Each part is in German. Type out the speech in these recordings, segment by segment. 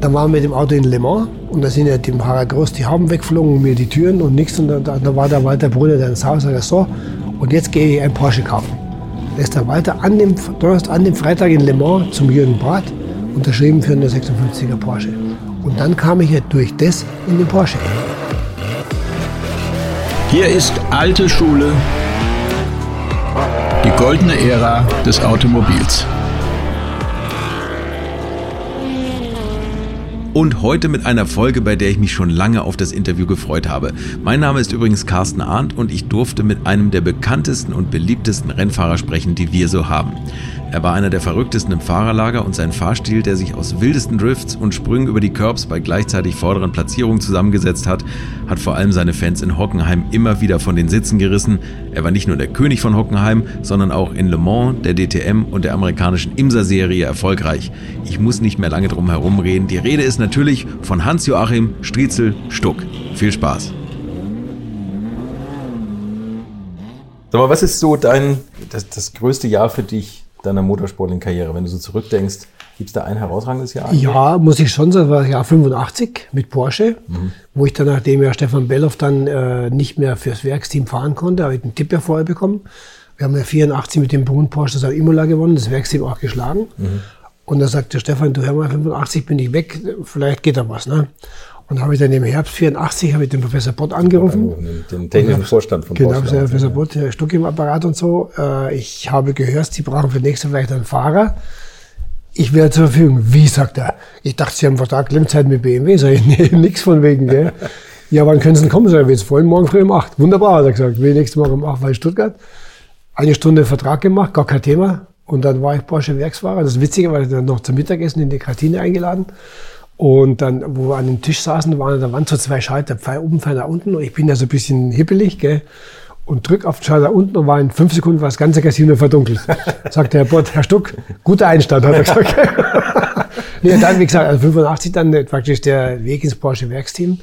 Dann waren wir mit dem Auto in Le Mans und da sind ja dem Fahrer groß die Hauben weggeflogen und mir die Türen und nichts. Und da, da war der Walter Brunner dann ins Haus und sagt so, und jetzt gehe ich einen Porsche kaufen. Da ist der Walter an dem, an dem Freitag in Le Mans zum Jürgen Barth unterschrieben für einen 56er Porsche. Und dann kam ich ja durch das in den Porsche. Hier ist alte Schule, die goldene Ära des Automobils. Und heute mit einer Folge, bei der ich mich schon lange auf das Interview gefreut habe. Mein Name ist übrigens Carsten Arndt und ich durfte mit einem der bekanntesten und beliebtesten Rennfahrer sprechen, die wir so haben. Er war einer der verrücktesten im Fahrerlager und sein Fahrstil, der sich aus wildesten Drifts und Sprüngen über die Curbs bei gleichzeitig vorderen Platzierungen zusammengesetzt hat, hat vor allem seine Fans in Hockenheim immer wieder von den Sitzen gerissen. Er war nicht nur der König von Hockenheim, sondern auch in Le Mans, der DTM und der amerikanischen IMSA-Serie erfolgreich. Ich muss nicht mehr lange drum herum reden. Die Rede ist natürlich von Hans-Joachim Striezel Stuck. Viel Spaß. Sag mal, was ist so dein, das, das größte Jahr für dich deiner motorsportlichen Karriere? Wenn du so zurückdenkst, gibt es da ein herausragendes Jahr? Ja, muss ich schon sagen, das war das Jahr 85 mit Porsche, mhm. wo ich dann, nachdem ja Stefan Belloff dann äh, nicht mehr fürs Werksteam fahren konnte, habe ich einen Tipp ja vorher bekommen. Wir haben ja 84 mit dem Brun Porsche das Imola gewonnen, das Werksteam auch geschlagen. Mhm. Und da sagte Stefan, du hör mal, 85 bin ich weg, vielleicht geht da was. Ne? Und habe ich dann im Herbst 84 habe ich den Professor Bott angerufen. Den, den technischen Vorstand von Genau, der Professor Bott, der Stuck im Apparat und so. Äh, ich habe gehört, Sie brauchen für nächste vielleicht einen Fahrer. Ich wäre zur Verfügung. Wie, sagt er. Ich dachte, Sie haben Vertrag Klemmzeit mit BMW. Sag ich, nee, nix von wegen, gell. ja, wann können Sie denn kommen? Sag ich, jetzt wollen morgen früh um 8. Wunderbar, hat er gesagt. Will nächste Morgen um 8 war in Stuttgart. Eine Stunde Vertrag gemacht, gar kein Thema. Und dann war ich Porsche Werksfahrer. Das Witzige war, ich dann noch zum Mittagessen in die Kantine eingeladen. Und dann, wo wir an dem Tisch saßen, waren, da waren so zwei Schalter, zwei oben, zwei nach unten. Und ich bin ja so ein bisschen hippelig, gell? Und drück auf den Schalter unten und war in fünf Sekunden war das ganze Casino verdunkelt. Sagte Herr Bott, Herr Stuck, guter Einstand, hat er gesagt. nee, dann, wie gesagt, also 85 dann praktisch der Weg ins Porsche Werksteam.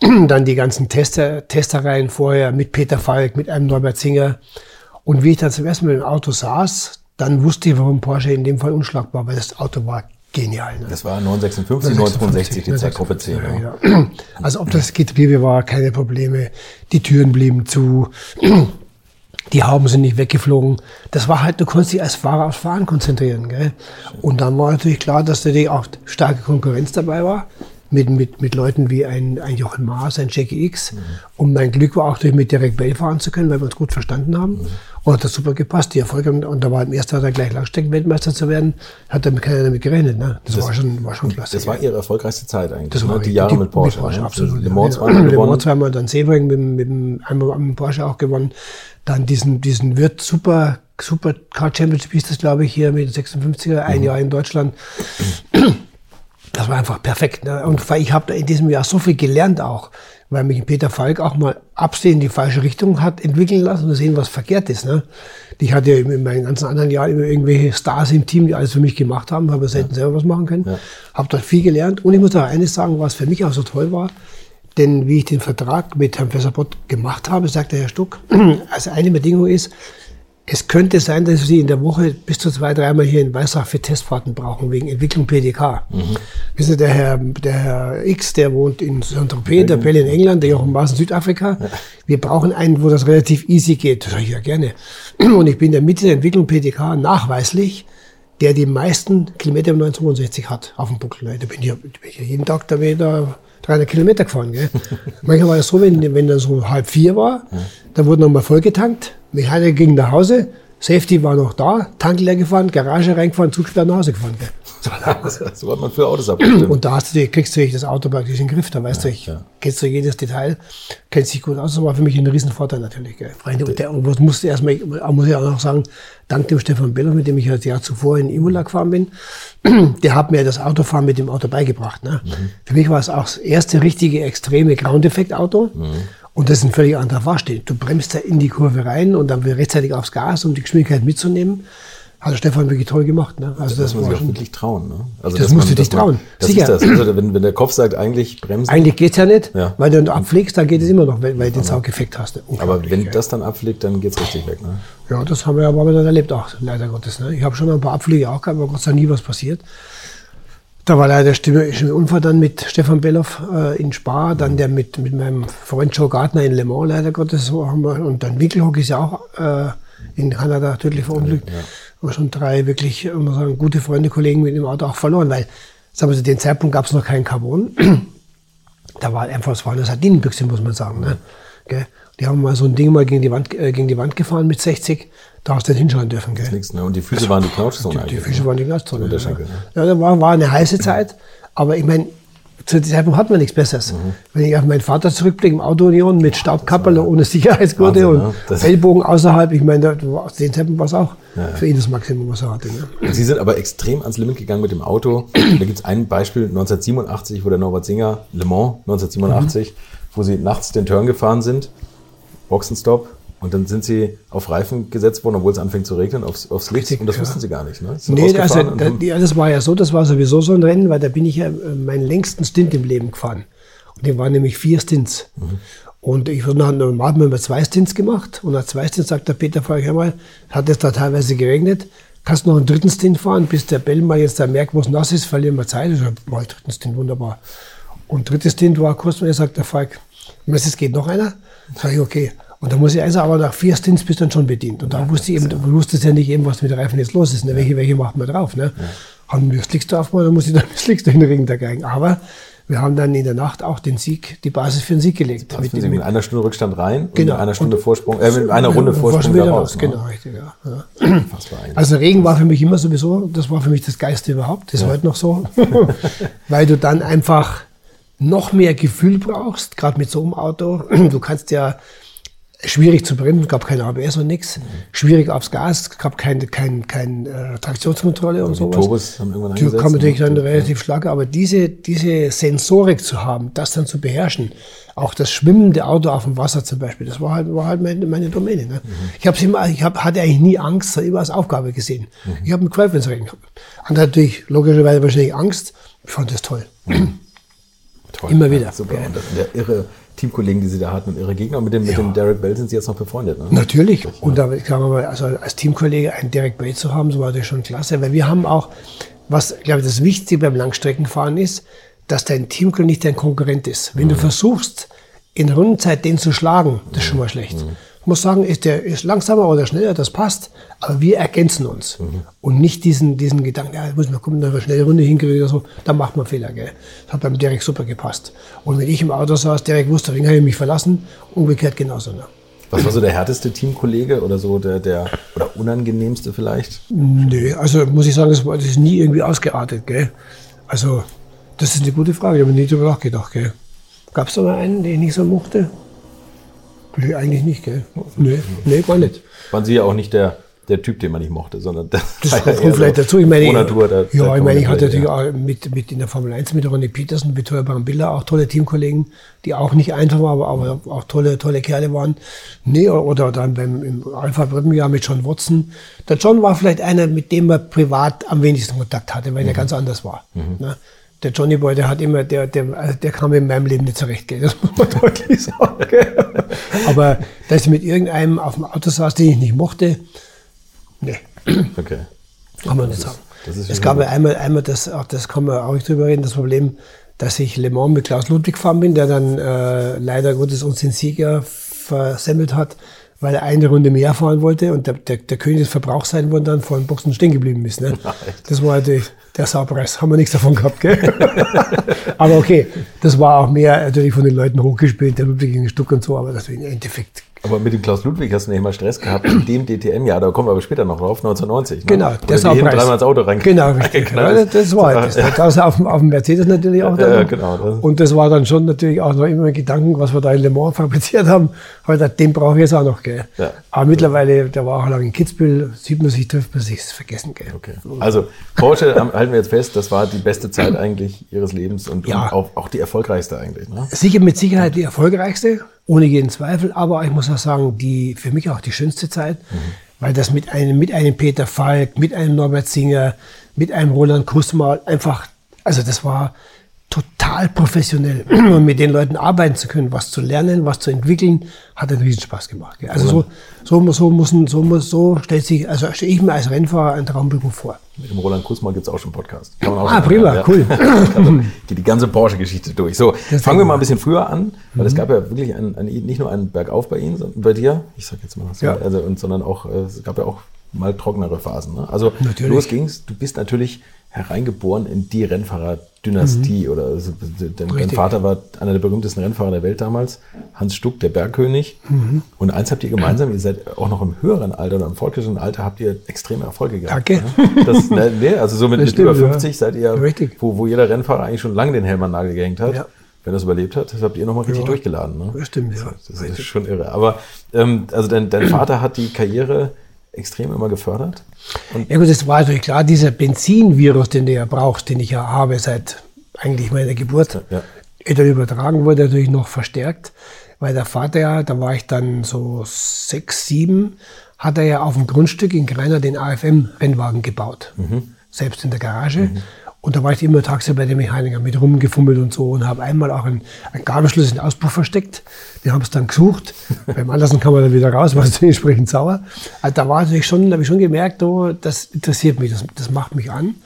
dann die ganzen Tester, Testereien vorher mit Peter Falk, mit einem Norbert Singer. Und wie ich dann zum ersten Mal im Auto saß, dann wusste ich, warum Porsche in dem Fall unschlagbar, weil das Auto war genial. Ne? Das war 956, 965, die Zeitgruppe 10. Ja, ja. Also ob das Getriebe war, keine Probleme. Die Türen blieben zu. Die Hauben sind nicht weggeflogen. Das war halt, du konntest dich als Fahrer aufs Fahren konzentrieren. Gell? Und dann war natürlich klar, dass da auch starke Konkurrenz dabei war. Mit, mit, mit Leuten wie ein, ein Jochen Maas, ein Jackie X. Mhm. Und mein Glück war auch, mit Derek Bell fahren zu können, weil wir uns gut verstanden haben. Mhm. Und hat das super gepasst, die Erfolge. Und da war im ersten Jahr gleich Langstreckenweltmeister zu werden, hat damit keiner damit gerechnet. Ne? Das, das, war schon, war schon klasse. Das war ihre erfolgreichste Zeit eigentlich. Das ne? war die Jahre die, mit Porsche. Mit Porsche ne? absolut. Le Mans zweimal. Le Mans zweimal, dann Sebring mit, mit, mit einmal mit Porsche auch gewonnen. Dann diesen, diesen Wirt Super, Super Car Championship hieß das, glaube ich, hier mit 56er, ein mhm. Jahr in Deutschland. Das war einfach perfekt. Ne? Und ich habe in diesem Jahr so viel gelernt auch weil mich Peter Falk auch mal absehen in die falsche Richtung hat entwickeln lassen und sehen, was verkehrt ist. Ne? Ich hatte ja in meinen ganzen anderen Jahren immer irgendwelche Stars im Team, die alles für mich gemacht haben, habe selten ja. selber was machen können. Ja. Habe dort viel gelernt und ich muss auch eines sagen, was für mich auch so toll war, denn wie ich den Vertrag mit Herrn Professor Bott gemacht habe, sagte Herr Stuck, als eine Bedingung ist, es könnte sein, dass Sie in der Woche bis zu zwei, dreimal hier in Weißach für Testfahrten brauchen, wegen Entwicklung PDK. Mhm. Wissen Sie, der Herr, der Herr X, der wohnt in Saint-Tropez, der Pelle in England, der Jochen Maas in Südafrika. Ja. Wir brauchen einen, wo das relativ easy geht. Das sage ich ja gerne. Und ich bin der Mitte der Entwicklung PDK nachweislich, der die meisten Kilometer im 962 hat auf dem Buckel. Da bin ich, bin ich jeden Tag da wieder 300 Kilometer gefahren. Gell? Manchmal war es so, wenn, wenn dann so halb vier war, ja. dann wurde nochmal vollgetankt Mechaniker ging nach Hause, Safety war noch da, Tank leer gefahren, Garage reingefahren, Zug nach Hause gefahren. so hat man für Autos abgestimmt. Und da hast du, kriegst du das Auto praktisch in den Griff, da weißt ja, du, ich, ja. kennst du jedes Detail, kennst dich gut aus, das war für mich ein Riesenvorteil natürlich. Gell. Und der und musste erstmal, muss ich auch noch sagen, dank dem Stefan Beller, mit dem ich das Jahr zuvor in Imola gefahren bin, der hat mir das Autofahren mit dem Auto beigebracht. Ne? Mhm. Für mich war es auch das erste richtige extreme Ground-Effekt-Auto. Mhm. Und das ist ein völlig anderer Fahrstil. Du bremst da in die Kurve rein und dann rechtzeitig aufs Gas, um die Geschwindigkeit mitzunehmen. Hat Stefan wirklich toll gemacht. Ne? Also das, das muss man sich auch wirklich trauen. Ne? Also das musst man, du dich trauen. das Sicher. Ist das. Also wenn, wenn der Kopf sagt, eigentlich bremsen. Eigentlich geht's ja nicht, ja. weil du abfliegst, dann geht es immer noch, weil, weil du den Saugeffekt hast. Aber wenn das dann abfliegt, dann geht's richtig weg. Ne? Ja, das haben wir aber dann erlebt auch, leider Gottes. Ne? Ich habe schon ein paar Abflüge auch gehabt, aber Gott sei Dank nie was passiert. Da war leider der Unfall dann mit Stefan Belloff äh, in Spa, dann der mit, mit meinem Freund Joe Gardner in Le Mans, leider Gottes. So haben wir, und dann Winkelhock ist ja auch äh, in Kanada tödlich verunglückt. Ja. Aber schon drei wirklich, muss sagen, gute Freunde, Kollegen mit dem Auto auch verloren, weil, sagen wir, zu dem Zeitpunkt gab es noch kein Carbon. da war einfach, es war eine Sardinenbüchse, muss man sagen. Ne? Gell? Die haben mal so ein Ding mal gegen die Wand, äh, gegen die Wand gefahren mit 60. Da hast du nicht hinschauen dürfen. Gell? Nichts, ne? Und die Füße waren die Knautschzone Die, die Füße waren die Knautschzone. Ja. Ne? Ja, da war, war eine heiße Zeit. Aber ich meine, zu dem Zeitpunkt hat man nichts Besseres. Mhm. Wenn ich auf meinen Vater zurückblicke, im Autounion mit Staubkappel ohne Sicherheitsgurte und ne? Ellbogen außerhalb, ich meine, zu dem Zeitpunkt war es auch ja. für ihn das Maximum, was er hatte. Ne? Sie sind aber extrem ans Limit gegangen mit dem Auto. da gibt es ein Beispiel, 1987, wo der Norbert Singer, Le Mans 1987, mhm. wo sie nachts den Turn gefahren sind Boxenstopp. Und dann sind sie auf Reifen gesetzt worden, obwohl es anfängt zu regnen, aufs, aufs Licht. Richtig, und das ja. wussten sie gar nicht. Ne? Nee, also, da, ja, das war ja so, das war sowieso so ein Rennen, weil da bin ich ja äh, meinen längsten Stint im Leben gefahren. Und dem waren nämlich vier Stints. Mhm. Und ich würde normal haben wir zwei Stints gemacht. Und nach zwei Stints sagt der Peter vorher, hör mal, hat es da teilweise geregnet. Kannst du noch einen dritten Stint fahren, bis der Bell mal jetzt da merkt, wo es nass ist, verlieren wir Zeit. Ich sage, mal dritten Stint, wunderbar. Und drittes Stint war kurz, und er sagt der Falk, es geht noch einer. Sag ich, okay. Und da muss ich also aber nach vier Stints bist dann schon bedient. Und da wusste ich eben, du wusstest ja nicht eben, was mit der Reifen jetzt los ist. Ne? Welche, welche macht man drauf? Ne? Ja. Haben wir Slicks drauf gemacht, dann muss ich dann Slicks durch den Ring dagegen. Aber wir haben dann in der Nacht auch den Sieg, die Basis für den Sieg gelegt. Mit, mit, mit einer Stunde Rückstand rein genau. und einer Stunde und, Vorsprung, äh, mit einer Runde Vorsprung wieder raus. Ne? Genau, richtig, ja. ja. Also Regen war für mich immer sowieso, das war für mich das Geiste überhaupt, das ist ja. heute noch so. Weil du dann einfach noch mehr Gefühl brauchst, gerade mit so einem Auto. Du kannst ja schwierig zu bremsen, gab kein ABS und nichts. Mhm. Schwierig aufs Gas, gab keine kein, kein, äh, Traktionskontrolle und sowas. Die Turbos haben irgendwann Die kam natürlich dann relativ ja. aber diese, diese Sensorik zu haben, das dann zu beherrschen, auch das schwimmende Auto auf dem Wasser zum Beispiel, das war halt, war halt meine, meine Domäne. Ne? Mhm. Ich, hab's immer, ich hab, hatte eigentlich nie Angst, immer als Aufgabe gesehen. Mhm. Ich habe einen Quellfensterring gehabt. Und natürlich logischerweise wahrscheinlich Angst. Ich fand das toll. Mhm. toll. Immer wieder. Super. Und der irre Teamkollegen, die sie da hatten und ihre Gegner. Und mit dem, ja. mit dem Derek Bell sind sie jetzt noch befreundet. Ne? Natürlich. Und da kann man mal, also als Teamkollege einen Derek Bell zu haben, so war das schon klasse. Weil wir haben auch, was, glaube ich, das Wichtigste beim Langstreckenfahren ist, dass dein Teamkollege nicht dein Konkurrent ist. Wenn mhm. du versuchst, in Rundenzeit den zu schlagen, das ist schon mal schlecht. Mhm. Ich muss sagen, ist der ist langsamer oder schneller, das passt, aber wir ergänzen uns. Mhm. Und nicht diesen, diesen Gedanken, ja, muss man gucken, dass wir schnell eine Runde hinkriegen oder so, da macht man Fehler. Gell? Das hat beim Derek super gepasst. Und wenn ich im Auto saß, Derek wusste, wen habe ich mich verlassen, umgekehrt genauso. Ne? Was war so der härteste Teamkollege oder so der, der oder unangenehmste vielleicht? Nö, also muss ich sagen, das, war, das ist nie irgendwie ausgeartet. Gell? Also, das ist eine gute Frage, ich habe nie drüber nachgedacht. Gab es da mal einen, den ich nicht so mochte? Nee, eigentlich nicht, gell? Nee, nee, gar nicht. Waren Sie ja auch nicht der, der Typ, den man nicht mochte, sondern das, das kommt ja vielleicht so dazu. Ich meine, Natur, der, ja, der ich meine, ich hatte natürlich ja. auch mit, mit in der Formel 1 mit Ronnie Peterson, Vittorio Brambilla auch tolle Teamkollegen, die auch nicht einfach waren, aber, aber auch tolle, tolle Kerle waren. Nee, oder dann beim im Alpha Jahr mit John Watson. Der John war vielleicht einer, mit dem man privat am wenigsten Kontakt hatte, weil mhm. er ganz anders war. Mhm. Ne? Der Johnny Boy, der hat immer, der, der, also der kam in meinem Leben nicht zurecht, gell? das muss man deutlich sagen. Gell? Aber dass ich mit irgendeinem auf dem Auto saß, den ich nicht mochte, nee. Okay. Kann man nicht sagen. es gab ja einmal, einmal das, auch das kann man auch nicht drüber reden, das Problem, dass ich Le Mans mit Klaus Ludwig gefahren bin, der dann äh, leider Gottes uns den Sieger versemmelt hat, weil er eine Runde mehr fahren wollte und der, der, der König des Verbrauchs sein wollte dann vor den Boxen stehen geblieben ist. Ne? Das war natürlich der Saupreis. Haben wir nichts davon gehabt, gell? aber okay, das war auch mehr natürlich von den Leuten hochgespielt, der Ludwig gegen Stuck und so, aber das im Endeffekt aber mit dem Klaus Ludwig hast du nicht mal Stress gehabt, in dem DTM-Jahr, da kommen wir aber später noch drauf, 1990. Ne? Genau, der ist auch dreimal ins Auto rein. Genau, richtig. Ja, das war halt das. Da ist auf, auf dem Mercedes natürlich auch. Ja, genau. Das. Und das war dann schon natürlich auch noch immer ein Gedanken, was wir da in Le Mans fabriziert haben. Aber den brauche ich jetzt auch noch, gell. Ja. Aber mittlerweile, der war auch lange in Kitzbühel, sieht man sich, trifft man sich, ist vergessen, gell. Okay. Also, Porsche halten wir jetzt fest, das war die beste Zeit eigentlich ihres Lebens und, ja. und auch, auch die erfolgreichste eigentlich, ne? Sicher, mit Sicherheit die erfolgreichste ohne jeden Zweifel. Aber ich muss auch sagen, die, für mich auch die schönste Zeit, mhm. weil das mit einem, mit einem Peter Falk, mit einem Norbert Singer, mit einem Roland Kussmal einfach, also das war, total professionell. Und mit den Leuten arbeiten zu können, was zu lernen, was zu entwickeln, hat einen Riesenspaß gemacht. gell. Also so, so, so, muss, so, muss, so stellt sich, also stelle ich mir als Rennfahrer einen Traumberuf vor. Mit dem Roland Kusmann gibt es auch schon einen Podcast. Auch Ah, prima, hören, cool. Geht die ganze Porsche-Geschichte durch. So, Das fangen wir mal ein bisschen früher an, weil Mhm. es gab ja wirklich ein, ein, nicht nur einen Bergauf bei Ihnen, sondern bei dir, ich sag jetzt mal so, Ja. also, und, sondern auch, äh, es gab ja auch mal trockenere Phasen. Ne? Also Natürlich. los ging's, du bist natürlich hereingeboren in die Rennfahrer-Dynastie oder also, Mhm. Richtig. Vater war einer der berühmtesten Rennfahrer der Welt damals, Hans Stuck, der Bergkönig. Mhm. Und eins habt ihr gemeinsam, ihr seid auch noch im höheren Alter oder im fortgeschrittenen Alter habt ihr extreme Erfolge gehabt. Danke. Ne? Das, ne, nee, also so mit, Das mit über stimmt, ja. 50 seid ihr, Richtig. wo, wo jeder Rennfahrer eigentlich schon lange den Helm an den Nagel gehängt hat. Ja. Wenn er es überlebt hat, das habt ihr nochmal richtig Ja. durchgeladen. Ne? Das stimmt, ja. Das ist schon irre. Aber ähm, also dein, dein Vater hat die Karriere extrem immer gefördert. Ja gut, es war natürlich klar, dieser Benzinvirus, den du ja brauchst, den ich ja habe seit eigentlich meiner Geburt, Ja. der übertragen wurde, natürlich noch verstärkt, weil der Vater ja, da war ich dann so sechs, sieben, hat er ja auf dem Grundstück in Greiner den AFM-Rennwagen gebaut, selbst in der Garage. Und da war ich immer tagsüber bei den Mechanikern mit rumgefummelt und so und habe einmal auch einen, einen Gabelschluss in den Auspuff versteckt. Die haben es dann gesucht. Beim Andersen kam man dann wieder raus, war natürlich entsprechend sauer. Also da war natürlich schon, da habe ich schon gemerkt, oh, das interessiert mich, das, das macht mich an.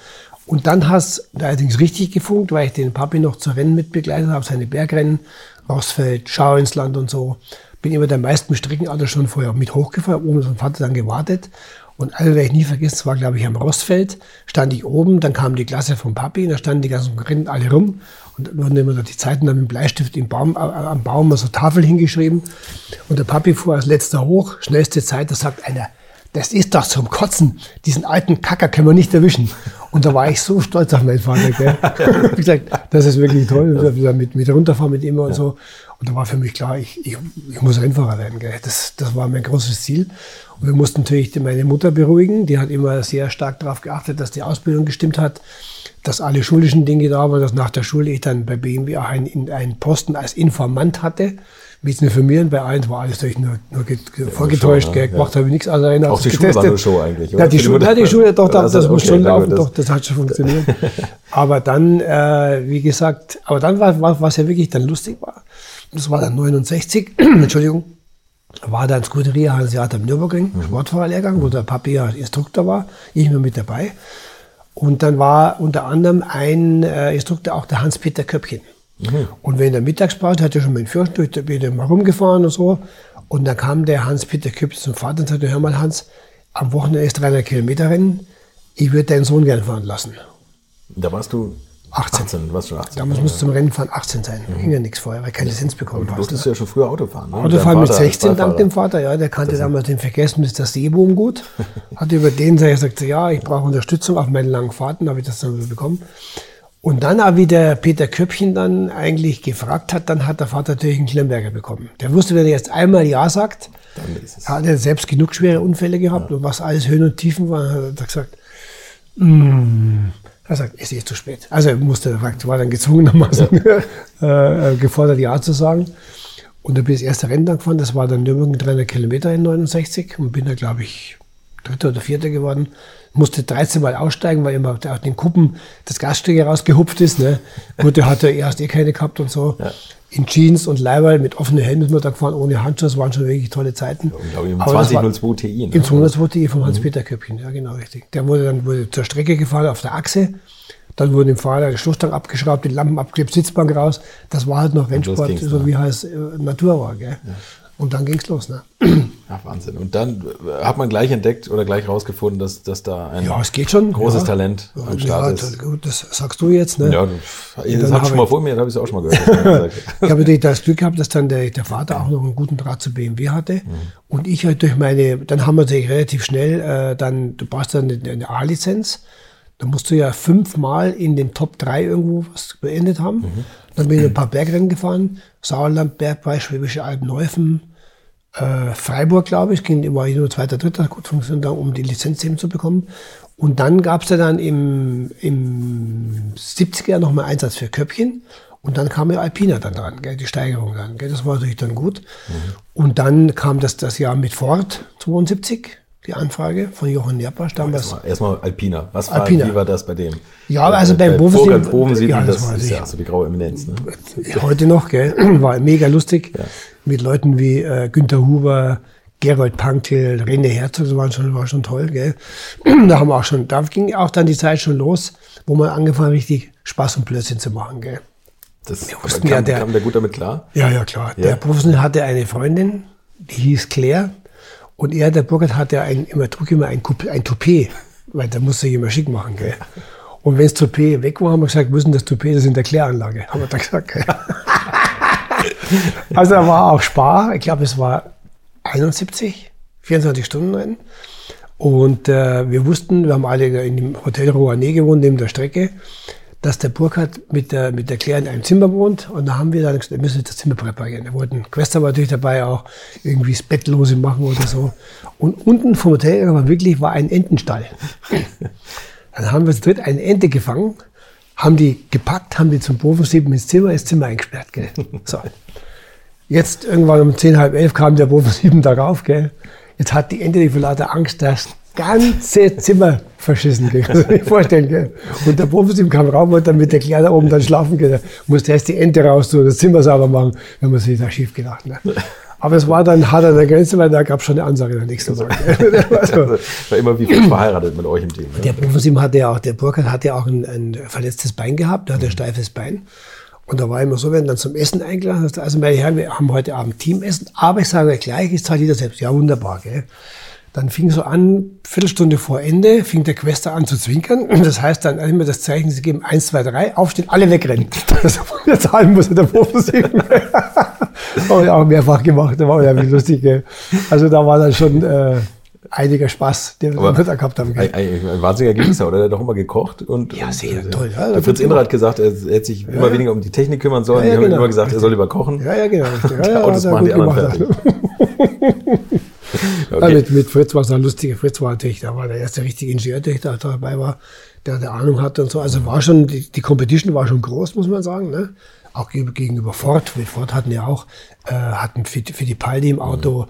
Und dann hast du allerdings richtig gefunkt, weil ich den Papi noch zu Rennen mitbegleitet habe, seine Bergrennen, Rossfeld, Schau ins Land und so. Bin immer der meisten Streckenauto schon vorher mit hochgefahren, oben mein Vater dann gewartet. Und alle werde ich nie vergessen, war glaube ich am Rossfeld, stand ich oben, dann kam die Klasse vom Papi, und da standen die ganzen Rennen alle rum und wurden immer die Zeiten dann mit dem Bleistift im Baum, am Baum so Tafel hingeschrieben. Und der Papi fuhr als letzter hoch, schnellste Zeit, da sagt einer, das ist doch zum Kotzen. Diesen alten Kacker können wir nicht erwischen. Und da war ich so stolz auf meinen Vater. Gell? ich gesagt, das ist wirklich toll, wieder mit, mit runterfahren mit ihm und so. Und da war für mich klar, ich, ich, ich muss Rennfahrer werden. Gell? Das, das war mein großes Ziel. Und wir mussten natürlich meine Mutter beruhigen. Die hat immer sehr stark darauf geachtet, dass die Ausbildung gestimmt hat, dass alle schulischen Dinge da waren, dass nach der Schule ich dann bei BMW auch einen, einen Posten als Informant hatte. Zu informieren, bei allen war alles natürlich nur, nur ge- vorgetäuscht, Show, ne? gemacht Ja. habe ich nichts also einer Auch die Schule war nur Show eigentlich, oder? Ja, die Schule, ja, die Schule, doch, das muss okay, schon na gut, laufen, das- doch, das hat schon funktioniert. aber dann, äh, wie gesagt, aber dann war, war was ja wirklich dann lustig war. Das war dann 69, Entschuldigung, war dann Scuderia Hanseat am Nürburgring, Mhm. Sportfahrerlehrgang, wo der Papi ja Instruktor war, ich mir mit dabei. Und dann war unter anderem ein äh, Instruktor auch der Hans-Peter Köppchen. Mhm. Und wenn der Mittagspause hat er schon meinen Führerschein durch, da bin ich mal rumgefahren und so. Und dann kam der Hans-Peter Köppchen zum Vater und sagte, hör mal Hans, am Wochenende ist 300 Kilometer Rennen, ich würde deinen Sohn gern fahren lassen. Da warst du 18. 18, du warst schon 18. Damals musst du zum Rennen fahren 18 sein. Ging ja nichts vorher, weil keine Lizenz bekommen Du hast. durftest ja schon früher Auto fahren. Ne? Autofahren mit Dein Vater als 16 dank dem Vater, ja, der kannte damals den Verkehrsminister Seebohm gut. Hat über den gesagt, ja, ich brauche Unterstützung auf meinen langen Fahrten, habe ich das dann bekommen. Und dann, auch wie der Peter Köppchen dann eigentlich gefragt hat, dann hat der Vater natürlich einen Klemmbärger bekommen. Der wusste, wenn er jetzt einmal Ja sagt, Dann ist es. hat er selbst genug schwere Unfälle gehabt und was alles Höhen und Tiefen war, hat er gesagt, mm. er sagt, es ist zu spät. Also er musste, war dann gezwungenermaßen äh, gefordert, Ja zu sagen. Und da bin ich das erste Rennen dann gefahren, das war dann Nürburgring 300 Kilometer in 69 und bin da, glaube ich, Dritter oder Vierter geworden. Musste 13 Mal aussteigen, weil immer aus den Kuppen das Gasstück rausgehupft ist. Ne? Gut, der hatte erst eh keine gehabt und so. In Jeans und Leiberl mit offenen Helmen sind wir da gefahren, ohne Handschuhe. Das waren schon wirklich tolle Zeiten. Ich glaube, im Aber das war- 2002 Ti. Ne? Im 202 Ti vom Hans-Peter Köppchen, ja genau richtig. Der wurde dann wurde zur Strecke gefahren auf der Achse. Dann wurde dem Fahrer der Schlussstang abgeschraubt, die Lampen abgeklebt, Sitzbank raus. Das war halt noch Rennsport, so wie heißt äh, Natur war. Gell? Und dann ging's los. Ne? Ach, Wahnsinn. Und dann äh, hat man gleich entdeckt oder gleich rausgefunden, dass, dass da ein Ja, es geht schon. großes ja. Talent am ja, Start das, ist. gut, das sagst du jetzt. Ne? Ja, das hab hat schon mal ich- vor mir, da habe ich es auch schon mal gehört. Ich habe natürlich das Glück gehabt, dass dann der, der Vater auch noch einen guten Draht zu BMW hatte. Und ich halt durch meine, dann haben wir natürlich relativ schnell, äh, dann, du brauchst dann eine, eine A-Lizenz. Da musst du ja fünfmal in den Top 3 irgendwo was beendet haben. Dann bin ich ein paar Bergrennen gefahren. Sauerland, Bergpreis, Schwäbische Alb, Neufen, äh, Freiburg, glaube ich, ging immer nur zweiter, dritter, gut funktioniert, um die Lizenz eben zu bekommen. Und dann gab es ja dann im, im 70er nochmal Einsatz für Köpfchen. Und dann kam ja Alpina dann dran, gell, die Steigerung dann. Gell, das war natürlich dann gut. Und dann kam das, das Jahr mit Ford 72. Die Anfrage von Jochen Nerpasch damals. Erstmal, erstmal Alpina. Was war, Alpina. Wie war das bei dem? Ja, also Äh, beim bei Bovensiedeln- Burkhard Bovensiedeln, Ja, das ist ja so die graue Eminenz. Ne? Heute noch, gell? War mega lustig. Mit Leuten wie äh, Günter Huber, Gerold Panktel, René Herzog, das war schon, war schon toll, gell? Da haben wir auch schon, da ging auch dann die Zeit schon los, wo man angefangen hat, richtig Spaß und Blödsinn zu machen, gell? Das aber wussten kam, ja, der- kam der gut damit klar? Ja, ja, klar. Ja. Der Professor hatte eine Freundin, die hieß Claire. Und er, der Burkhard, hatte ein, immer, trug immer ein, ein Toupet, weil da musste ich immer schick machen, gell? Und wenn das Toupet weg war, haben wir gesagt, wir müssen das Toupet, das ist in der Kläranlage, haben wir da gesagt, gell? Also da war auch Spar, ich glaube, es war 71, 24 Stunden Rennen. Und äh, wir wussten, wir haben alle in dem Hotel Rouanet gewohnt, neben der Strecke, dass der Burkhardt mit der, mit der Claire in einem Zimmer wohnt. Und da haben wir dann gesagt, wir müssen das Zimmer präparieren. Da wollten Quester war natürlich dabei auch irgendwie das Bettlose machen oder so. Und unten vom Hotel war wirklich war ein Entenstall. Dann haben wir zu dritt eine Ente gefangen, haben die gepackt, haben die zum Bovensieben ins Zimmer, ins Zimmer eingesperrt. Gell? So. Jetzt irgendwann um zehn, halb elf kam der Bovensieben darauf. Gell? Jetzt hat die Ente die vor lauter Angst das ganze Zimmer verschissen. Du dir nicht vorstellen. Gell? Und der Bovensieben kam rauf und dann mit der Kleine oben dann schlafen. Gell? Musste erst die Ente raus tun, das Zimmer sauber machen. Wenn man sich da schief gedacht. Ne? Aber es war dann hart an der Grenze, weil da gab es schon eine Ansage der nächsten Tag. Also, War immer wie verheiratet mit euch im Team. Ne? der Professor hatte ja auch, der Burkhardt hatte ja auch ein, ein verletztes Bein gehabt, der hatte ein steifes Bein. Und da war immer so, wenn dann zum Essen eingeladen hast, also meine Herren, wir haben heute Abend Teamessen, aber ich sage euch gleich, ich zahle jeder selbst. Ja, wunderbar, gell. Dann fing so an, Viertelstunde vor Ende, fing der Quester an zu zwinkern. Das heißt dann immer das Zeichen, sie geben eins, zwei, drei, aufstehen, alle wegrennen. Das wir zahlen muss der Professor. Habe ich auch mehrfach gemacht, das war ja wie lustig, gell. Also da war dann schon äh, einiger Spaß, den wir da gehabt haben. Ein, ein, wahnsinniger Gangster, oder? Der hat doch immer gekocht. Und, Ja, und, sehr äh, toll, ja. Der Fritz Inner hat gesagt, er hätte sich immer weniger um die Technik kümmern sollen. Ja, ja, die haben genau. immer gesagt, er soll lieber kochen. Ja, ja, genau. Ja, ja, hat er machen die anderen fertig. Okay. mit, mit Fritz war es ein lustiger. Fritz war natürlich, da war der erste richtige Ingenieur, der da dabei war, der der Ahnung hatte und so. Also war schon, die, die Competition war schon groß, muss man sagen. Ne? Auch geg- gegenüber Ford. Mit Ford hatten ja auch, äh, hatten für, für die Paldi im Auto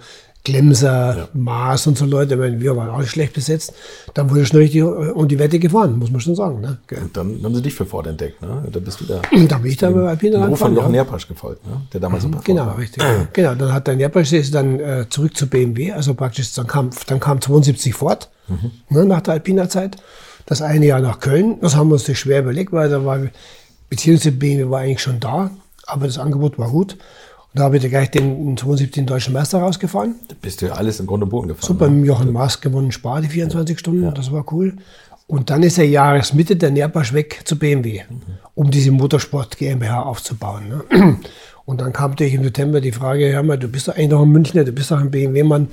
Glemser, Maas und so Leute. Ich meine, wir waren auch schlecht besetzt. Da wurde schon richtig um die Wette gefahren, muss man schon sagen. Ne? Und dann haben sie dich für Ford entdeckt. Ne? Da bist du da. Da bin ich da bei Alpina von angefangen, Jochen ja. Nerpasch gefolgt, ne? der damals Superford Genau, war. richtig. genau, dann hat der ist dann äh, zurück zu BMW, also praktisch, dann kam, dann kam 72 Ford, ne, nach der Alpina-Zeit. Das eine Jahr nach Köln, das haben wir uns nicht schwer überlegt, weil da war, beziehungsweise BMW war eigentlich schon da, aber das Angebot war gut. Und da habe ich dann gleich den, den 72 den deutschen Meister rausgefahren. Da bist du ja alles im Grund und Boden gefahren. Super, ne? mit Jochen Maas gewonnen, Spar die 24 Stunden, das war cool. Und dann ist er Jahresmitte der Nerpasch weg zu BMW, um diese Motorsport GmbH aufzubauen. Ne? Und dann kam natürlich im September die Frage, hör mal, du bist doch eigentlich noch ein Münchner, du bist doch ein BMW-Mann,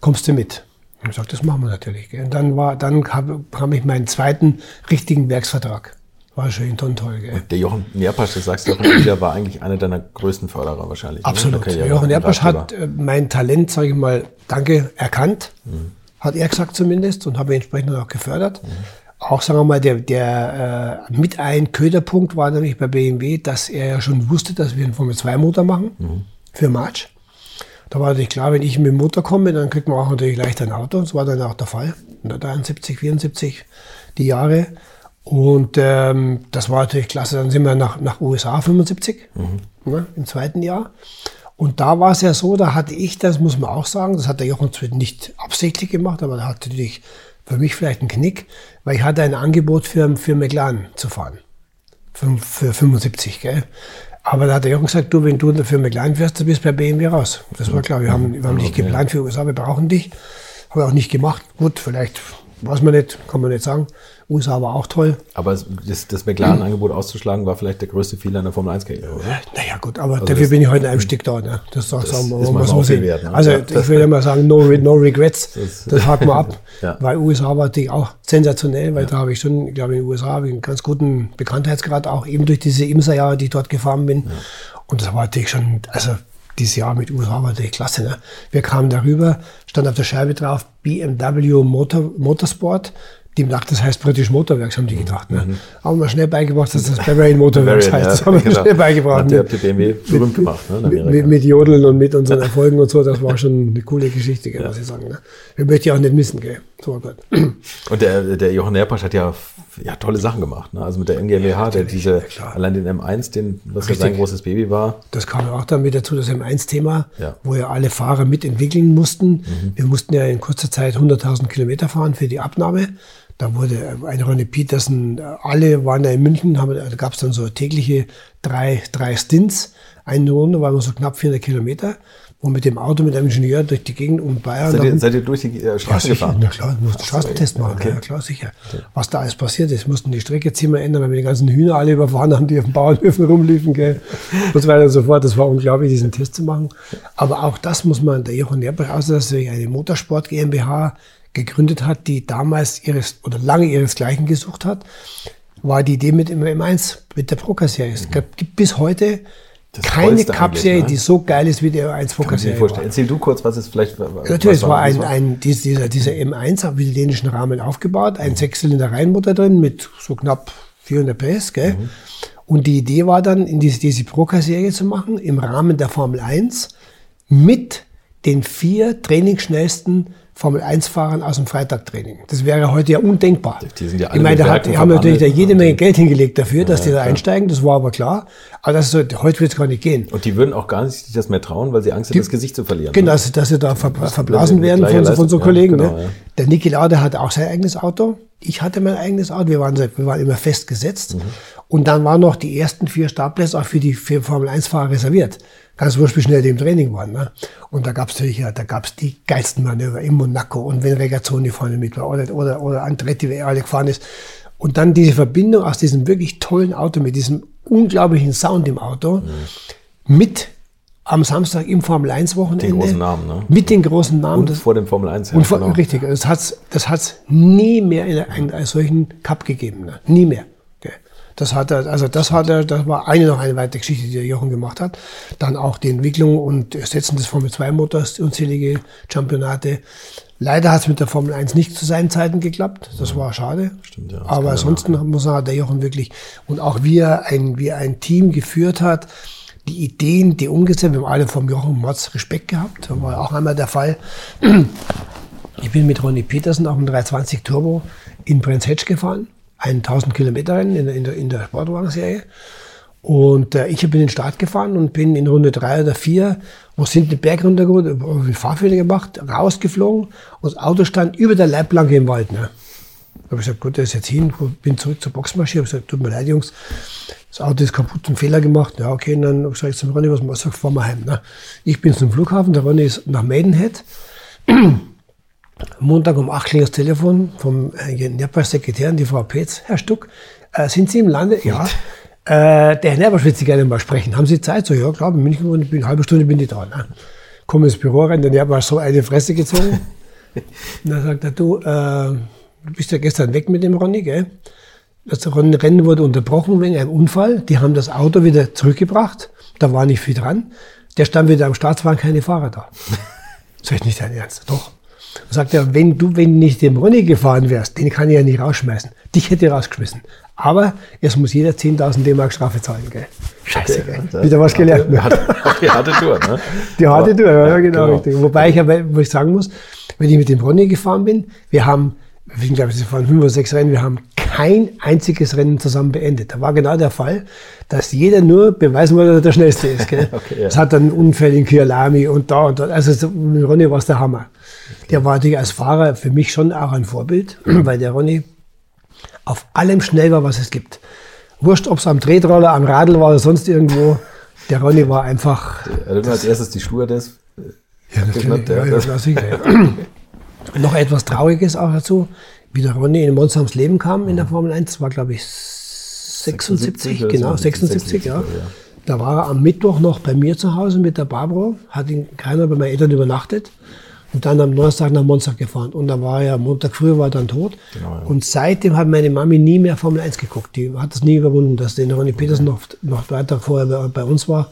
kommst du mit? Und ich sagte, das machen wir natürlich. Und dann, war, dann kam, kam ich meinen zweiten richtigen Werksvertrag. War schön und toll. Gell? Der Jochen Nerpasch, das sagst du auch immer wieder, war eigentlich einer deiner größten Förderer wahrscheinlich. ne? Absolut. Karriere. Jochen Erpasch hat äh, mein Talent, sage ich mal, danke, erkannt. Hat er gesagt zumindest und habe entsprechend auch gefördert. Auch, sagen wir mal, der, der äh, mit ein Köderpunkt war nämlich bei BMW, dass er ja schon wusste, dass wir einen Formel-2-Motor machen für March. Da war natürlich klar, wenn ich mit dem Motor komme, dann kriegt man auch natürlich leichter ein Auto. Das war dann auch der Fall. 73, 74, die Jahre. Und ähm, das war natürlich klasse. Dann sind wir nach, nach USA 75, ne, im zweiten Jahr. Und da war es ja so, da hatte ich, das muss man auch sagen, das hat der Jochen zwar nicht absichtlich gemacht, aber da hatte natürlich für mich vielleicht einen Knick, weil ich hatte ein Angebot für, für McLaren zu fahren. Für, für 75, gell? Aber da hat der Jochen gesagt, du, wenn du für McLaren fährst, dann bist du bei BMW raus. Das war klar, wir haben, wir haben nicht geplant für USA, wir brauchen dich. Haben wir auch nicht gemacht. Gut, vielleicht, weiß man nicht, kann man nicht sagen. USA war auch toll. Aber das, das McLaren-Angebot auszuschlagen, war vielleicht der größte Fehler in der Formel-1-Karriere, oder? Naja, gut, aber dafür Also das- bin ich heute in einem Stück da. Ne? Das, das, sagen wir, muss auch viel sehen. wert, ne? Also Ja. ich würde immer sagen, no, no regrets. Das- Das, haken wir ab. Ja. Weil USA war natürlich auch sensationell, weil da habe ich schon, ich glaube in den USA habe ich einen ganz guten Bekanntheitsgrad, auch eben durch diese IMSA-Jahre, die ich dort gefahren bin. Und das war natürlich schon, also dieses Jahr mit USA war natürlich klasse. Ne? Wir kamen darüber, stand auf der Scheibe drauf BMW Motor, Motorsport. Die haben gedacht, das heißt British Motorworks, haben die gedacht. Ne? Haben wir schnell beigebracht, dass das Bavarian Motorworks Bavarian, heißt. Das ja, haben wir genau. schnell beigebracht. Hat der Mit- BMW berühmt gemacht, ne, mit, mit, Jodeln und mit unseren Erfolgen und so, das war schon eine coole Geschichte, gell, muss ich sagen. Ne? Wir möchten ja auch nicht missen, gell. So gut. Und der, der Jochen Nerpasch hat ja, ja tolle Sachen gemacht. Ne? Also mit der MGMH, der diese, klar. allein den M1, den, was ja Richtig. sein großes Baby war. Das kam ja auch dann mit dazu, das M1-Thema, Ja. wo ja alle Fahrer mitentwickeln mussten. Wir mussten ja in kurzer Zeit 100.000 Kilometer fahren für die Abnahme. Da wurde ein Ronnie Peterson, äh, alle waren ja in München, haben, da gab es dann so tägliche drei, drei Stints. Eine Runde waren wir so knapp 400 Kilometer. Und mit dem Auto, mit einem Ingenieur durch die Gegend um Bayern. Seid ihr, seid ihr durch die äh, ja, Straße sicher. gefahren? Na klar, du musst einen Straßentest machen. okay. Ja, klar, sicher. Was da alles passiert ist, mussten die Strecke ziemlich ändern, weil wir die ganzen Hühner alle überfahren haben, die auf den Bauernhöfen rumliefen, gell. Und so weiter und so fort. Das war unglaublich, diesen Test zu machen. Aber auch das muss man, der Jochen Nerberg, außer dass er eine Motorsport GmbH gegründet hat, die damals ihres, oder lange ihresgleichen gesucht hat, war die Idee mit dem M1, mit der Proca-Serie. Es gab- gibt bis heute Das keine Cup-Serie, ne? die so geil ist wie der M1 Kann man sich Proca-Serie. nicht vorstellen. Erzähl du kurz, was es vielleicht was Natürlich, es war ein, ein, dies- dieser, dieser M1 auf italienischen Rahmen aufgebaut, ein Sechszylinder Reihenmotor drin mit so knapp 400 PS, gell? Und die Idee war dann, in diese, diese Proca-Serie zu machen, im Rahmen der Formel 1, mit den vier trainingsschnellsten Formel 1-Fahrern aus dem Freitagtraining. Das wäre heute ja undenkbar. Die sind ja alle ich meine, da, hat, haben natürlich da jede Menge Geld hingelegt dafür, dass die da einsteigen, das war aber klar. Aber das ist, heute wird es gar nicht gehen. Und die würden auch gar nicht sich das mehr trauen, weil sie Angst haben, das Gesicht zu verlieren. Genau, dass, dass sie da ver verblasen werden von, so- von so Leistung, ja, Kollegen. genau, ne? ja. Der Niki Lauda hatte auch sein eigenes Auto. Ich hatte mein eigenes Auto. Wir waren, wir waren immer festgesetzt. Mhm. Und dann waren noch die ersten vier Startplätze auch für die für Formel 1-Fahrer reserviert. Ganz wurscht, wie schnell die im Training waren. Ne? Und da gab's natürlich, ja, da gab's die geilsten Manöver in Monaco und wenn Regazzoni vorne mit war oder, oder, oder Andretti, wer alle gefahren ist. Und dann diese Verbindung aus diesem wirklich tollen Auto mit diesem unglaublichen Sound im Auto mit am Samstag im Formel 1 Wochenende. Den großen Namen, ne? Mit den großen Namen. Und Das- vor dem Formel 1. und vor, genau. richtig, das hat's, das hat's nie mehr in einem, einem solchen Cup gegeben. Ne? Nie mehr. Das hat er, also das hat er, das war eine noch eine weitere Geschichte, die der Jochen gemacht hat. Dann auch die Entwicklung und Ersetzen des Formel 2 Motors, unzählige Championate. Leider hat es mit der Formel 1 nicht zu seinen Zeiten geklappt. Das war schade. Stimmt, ja, Aber ansonsten muss man, hat der Jochen wirklich, und auch wie er ein, wie er ein Team geführt hat, die Ideen, die umgesetzt, wir haben alle vom Jochen Motz Respekt gehabt. Das war auch einmal der Fall. Ich bin mit Ronny Petersen auf dem 320 Turbo in Brenzhetsch gefahren. Ein 1000 Kilometer Rennen in der, in in der Sportwagen-Serie. Und äh, ich bin in den Start gefahren und bin in Runde drei oder vier, wo sind den Berg runtergeholt, hab ich Fahrfehler gemacht, rausgeflogen und das Auto stand über der Leitplanke im Wald. Ne? Da habe ich gesagt, gut, der ist jetzt hin, bin zurück zur Boxmaschine, habe gesagt, tut mir leid, Jungs, das Auto ist kaputt, einen Fehler gemacht. Ja, okay, und dann habe ich gesagt zum Ronny, was machst du? Fahren wir heim. Ne? Ich bin zum Flughafen, der Ronny ist nach Maidenhead. Montag um 8 klingelt das Telefon vom äh, Nerpers Sekretär, die Frau Petz. Herr Stuck, äh, sind Sie im Lande? Ja. Äh, der Herr Nerpers will Sie gerne mal sprechen. Haben Sie Zeit? So, ja, klar, in München, bin, eine halbe Stunde bin ich da. Ne? Komme ins Büro rein, der Nerpers so eine Fresse gezogen. und dann sagt er, du, äh, du bist ja gestern weg mit dem Ronny, gell? Das Rennen wurde unterbrochen wegen einem Unfall. Die haben das Auto wieder zurückgebracht. Da war nicht viel dran. Der stand wieder am waren keine Fahrer da. Das ist nicht dein Ernst. Doch. Dann sagt er, wenn du, wenn nicht dem Ronny gefahren wärst, den kann ich ja nicht rausschmeißen. Dich hätte ich rausgeschmissen. Aber es muss jeder 10.000 D-Mark Strafe zahlen, gell? Scheiße, gell? Wieder was gelernt. ne? Hat, hat die harte Tour, ne? Die harte Tour, ja, genau, genau. richtig. Wobei ich aber, wo ich sagen muss, wenn ich mit dem Ronny gefahren bin, wir haben, wir sind, glaube ich, wir fahren fünf oder sechs Rennen, wir haben kein einziges Rennen zusammen beendet. Da war genau der Fall, dass jeder nur beweisen wollte, dass er der Schnellste ist. Gell? Okay, ja. Es hat dann Unfälle in Kyalami und da und dort. Also Ronny war es der Hammer. Der war natürlich als Fahrer für mich schon auch ein Vorbild, weil der Ronny auf allem schnell war, was es gibt. Wurscht, ob es am Tretroller, am Radl war oder sonst irgendwo. Der Ronny war einfach Also als erstes die Stewardess. ja, geschnappt, Ja, ja. ja, sicher. ja. Noch etwas Trauriges auch dazu, wie der Ronny in Monster ums Leben kam in der Formel 1, das war glaube ich 76, 76 oder genau, so, 76, ja. 76, ja. Da war er am Mittwoch noch bei mir zu Hause mit der Barbara, hat ihn keiner bei meinen Eltern übernachtet und dann am Donnerstag nach Monza gefahren. Und da war er, am Montag früh war er dann tot. Genau, ja. Und seitdem hat meine Mami nie mehr Formel 1 geguckt. Die hat es nie überwunden, dass der Ronny Petersen noch, noch drei Tage vorher bei- uns war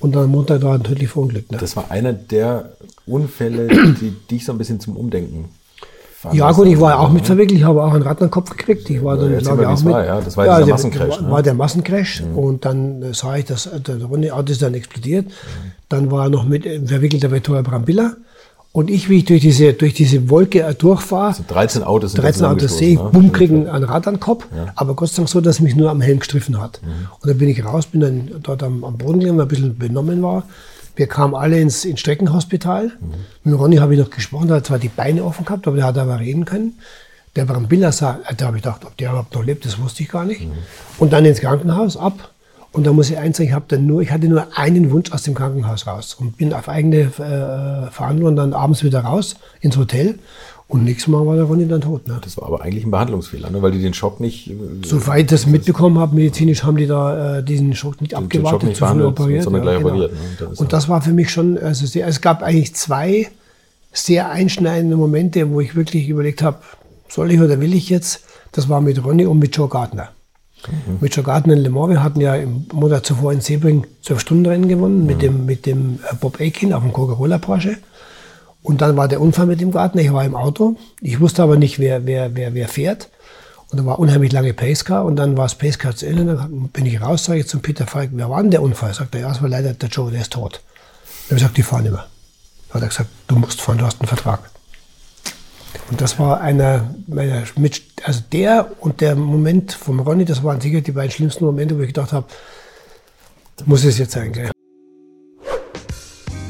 und dann am Montag war er tödlich verunglückt. Ne? Das war einer der Unfälle, die dich so ein bisschen zum Umdenken Ja, gut, ich war ja auch mit verwickelt, ich habe auch einen Rad an den Kopf gekriegt. Ich war dann, erzähl glaube ich, auch mit. war, ja. Das war dieser der- Massencrash, War, ne? war der Massencrash und dann äh, sah ich, dass äh, der runde Auto ist dann explodiert. Dann war er noch mit äh, verwickelter Vittoria Brambilla. Und ich, wie ich durch diese, durch diese Wolke durchfahre, 13 Autos sind 13 da Autos sehe ich, ne? bumm, kriegen ein Rad an den Kopf, aber Gott sei Dank so, dass mich nur am Helm gestriffen hat. Und dann bin ich raus, bin dann dort am, am Boden gelegen, weil ein bisschen benommen war. Wir kamen alle ins, ins Streckenhospital. Mit Ronny habe ich noch gesprochen, der hat zwar die Beine offen gehabt, aber der hat aber reden können. Der Brambilla sah, da habe ich gedacht, ob der überhaupt noch lebt, das wusste ich gar nicht. Und dann ins Krankenhaus ab. Und da muss ich eins sagen, ich, dann nur, ich hatte nur einen Wunsch aus dem Krankenhaus raus und bin auf eigene äh, Verhandlung dann abends wieder raus ins Hotel. Und nächstes Mal war der Ronny dann tot. Ne? Das war aber eigentlich ein Behandlungsfehler, ne? weil die den Schock nicht, äh, Soweit ich das mitbekommen habe, medizinisch haben die da äh, diesen Schock nicht den abgewartet, Schock nicht zu früh operiert. ja, genau. operiert, ne? Und ist Und das war für mich schon, also sehr, es gab eigentlich zwei sehr einschneidende Momente, wo ich wirklich überlegt habe, soll ich oder will ich jetzt? Das war mit Ronny und mit Joe Gardner. Mhm. Mit Joe Gardner in Le Mans, wir hatten ja im Monat zuvor in Sebring 12-Stunden-Rennen gewonnen mit dem, mit dem äh, Bob Akin auf dem Coca-Cola Porsche. Und dann war der Unfall mit dem Gartner. Ich war im Auto. Ich wusste aber nicht, wer, wer, wer, wer fährt. Und da war unheimlich lange Pacecar. Und dann war das Pacecar zu Ende. Dann bin ich raus, sage ich zum Peter Falk, wer war denn der Unfall? Sagt er, ja, es war leider der Joe, der ist tot. Dann habe ich gesagt, die fahren mehr. Dann hat er gesagt, du musst fahren, du hast einen Vertrag. Und das war einer meiner mit, also der und der Moment vom Ronny, das waren sicher die beiden schlimmsten Momente, wo ich gedacht habe, muss es jetzt sein, gell?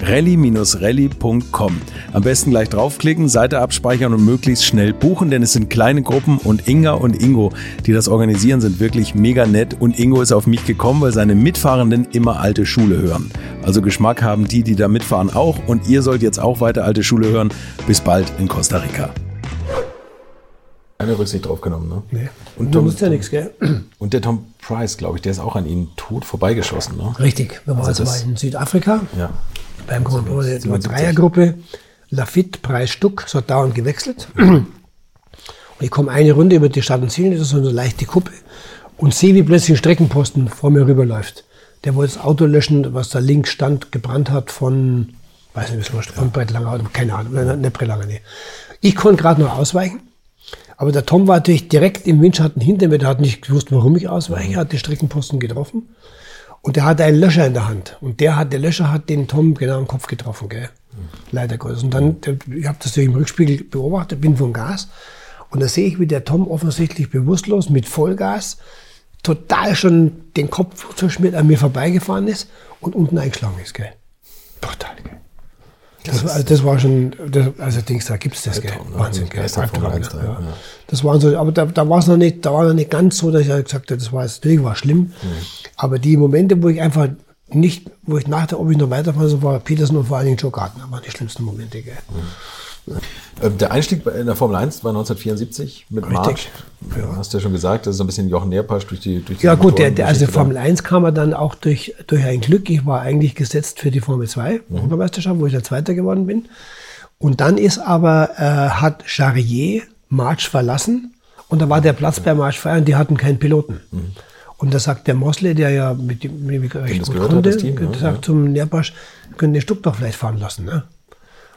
rally-rally.com. Am besten gleich draufklicken, Seite abspeichern und möglichst schnell buchen, denn es sind kleine Gruppen und Inga und Ingo, die das organisieren, sind wirklich mega nett und Ingo ist auf mich gekommen, weil seine Mitfahrenden immer alte Schule hören. Also Geschmack haben die, die da mitfahren auch und ihr sollt jetzt auch weiter alte Schule hören. Bis bald in Costa Rica. Keine Rücksicht drauf genommen, ne? Nee. Und du Tom- musst ja nichts, gell? Und der Tom Price, glaube ich, der ist auch an ihnen tot vorbeigeschossen, ne? Richtig. Wir waren Also also das- mal in Südafrika. Ja. Beim Grand Prix der 77. Dreiergruppe. Lafitte, Preis Stuck, es hat dauernd gewechselt. Und ich komme eine Runde über die Stadt und Ziel, das ist so eine leichte Kuppe, und sehe, wie plötzlich ein Streckenposten vor mir rüberläuft. Der wollte das Auto löschen, was da links stand, gebrannt hat von, weiß nicht, was von Brett Langer, keine Ahnung, nicht, nicht Brett Langer, nee. Ich konnte gerade noch ausweichen, aber der Tom war natürlich direkt im Windschatten hinter mir, der hat nicht gewusst, warum ich ausweiche, hat den Streckenposten getroffen. Und der hatte einen Löscher in der Hand. Und der hat, der Löscher hat den Tom genau im Kopf getroffen, gell? Leider Gottes. Und dann, ich habe das durch im Rückspiegel beobachtet, bin vom Gas. Und da sehe ich, wie der Tom offensichtlich bewusstlos mit Vollgas total schon den Kopf verschmiert an mir vorbeigefahren ist und unten eingeschlagen ist, gell? Brutal, gell? Das, war- also das war schon, das, also Dings, da gibt's das, gell? Wahnsinn, gell? Albtraum, ja. ja. Das waren so, aber da, da war es noch nicht, da war noch nicht ganz so, dass ich halt gesagt habe, das war jetzt, natürlich war schlimm. Aber die Momente, wo ich einfach nicht, wo ich nachdachte, ob ich noch weiterfahre, so war Peterson und vor allen Dingen Joe Gardner, waren die schlimmsten Momente, gell? Ähm, Der Einstieg in der Formel 1 war 1974 mit March. Ja. Hast du ja schon gesagt, das ist ein bisschen Jochen Nährpasch durch die durch die Ja gut, der, der, also. Formel 1 kam er dann auch durch, durch ein Glück. Ich war eigentlich gesetzt für die Formel 2 Mhm. Europameisterschaft, wo ich der Zweiter geworden bin. Und dann ist aber, äh, hat Charrier March verlassen und da war der Platz bei March frei und die hatten keinen Piloten. Und da sagt der Mosle, der ja mit dem mit dem ich recht Mhm. gut hat, konnte, das Team, sagt ja. zum Nährpasch, wir können den Stuck doch vielleicht fahren lassen. Ne?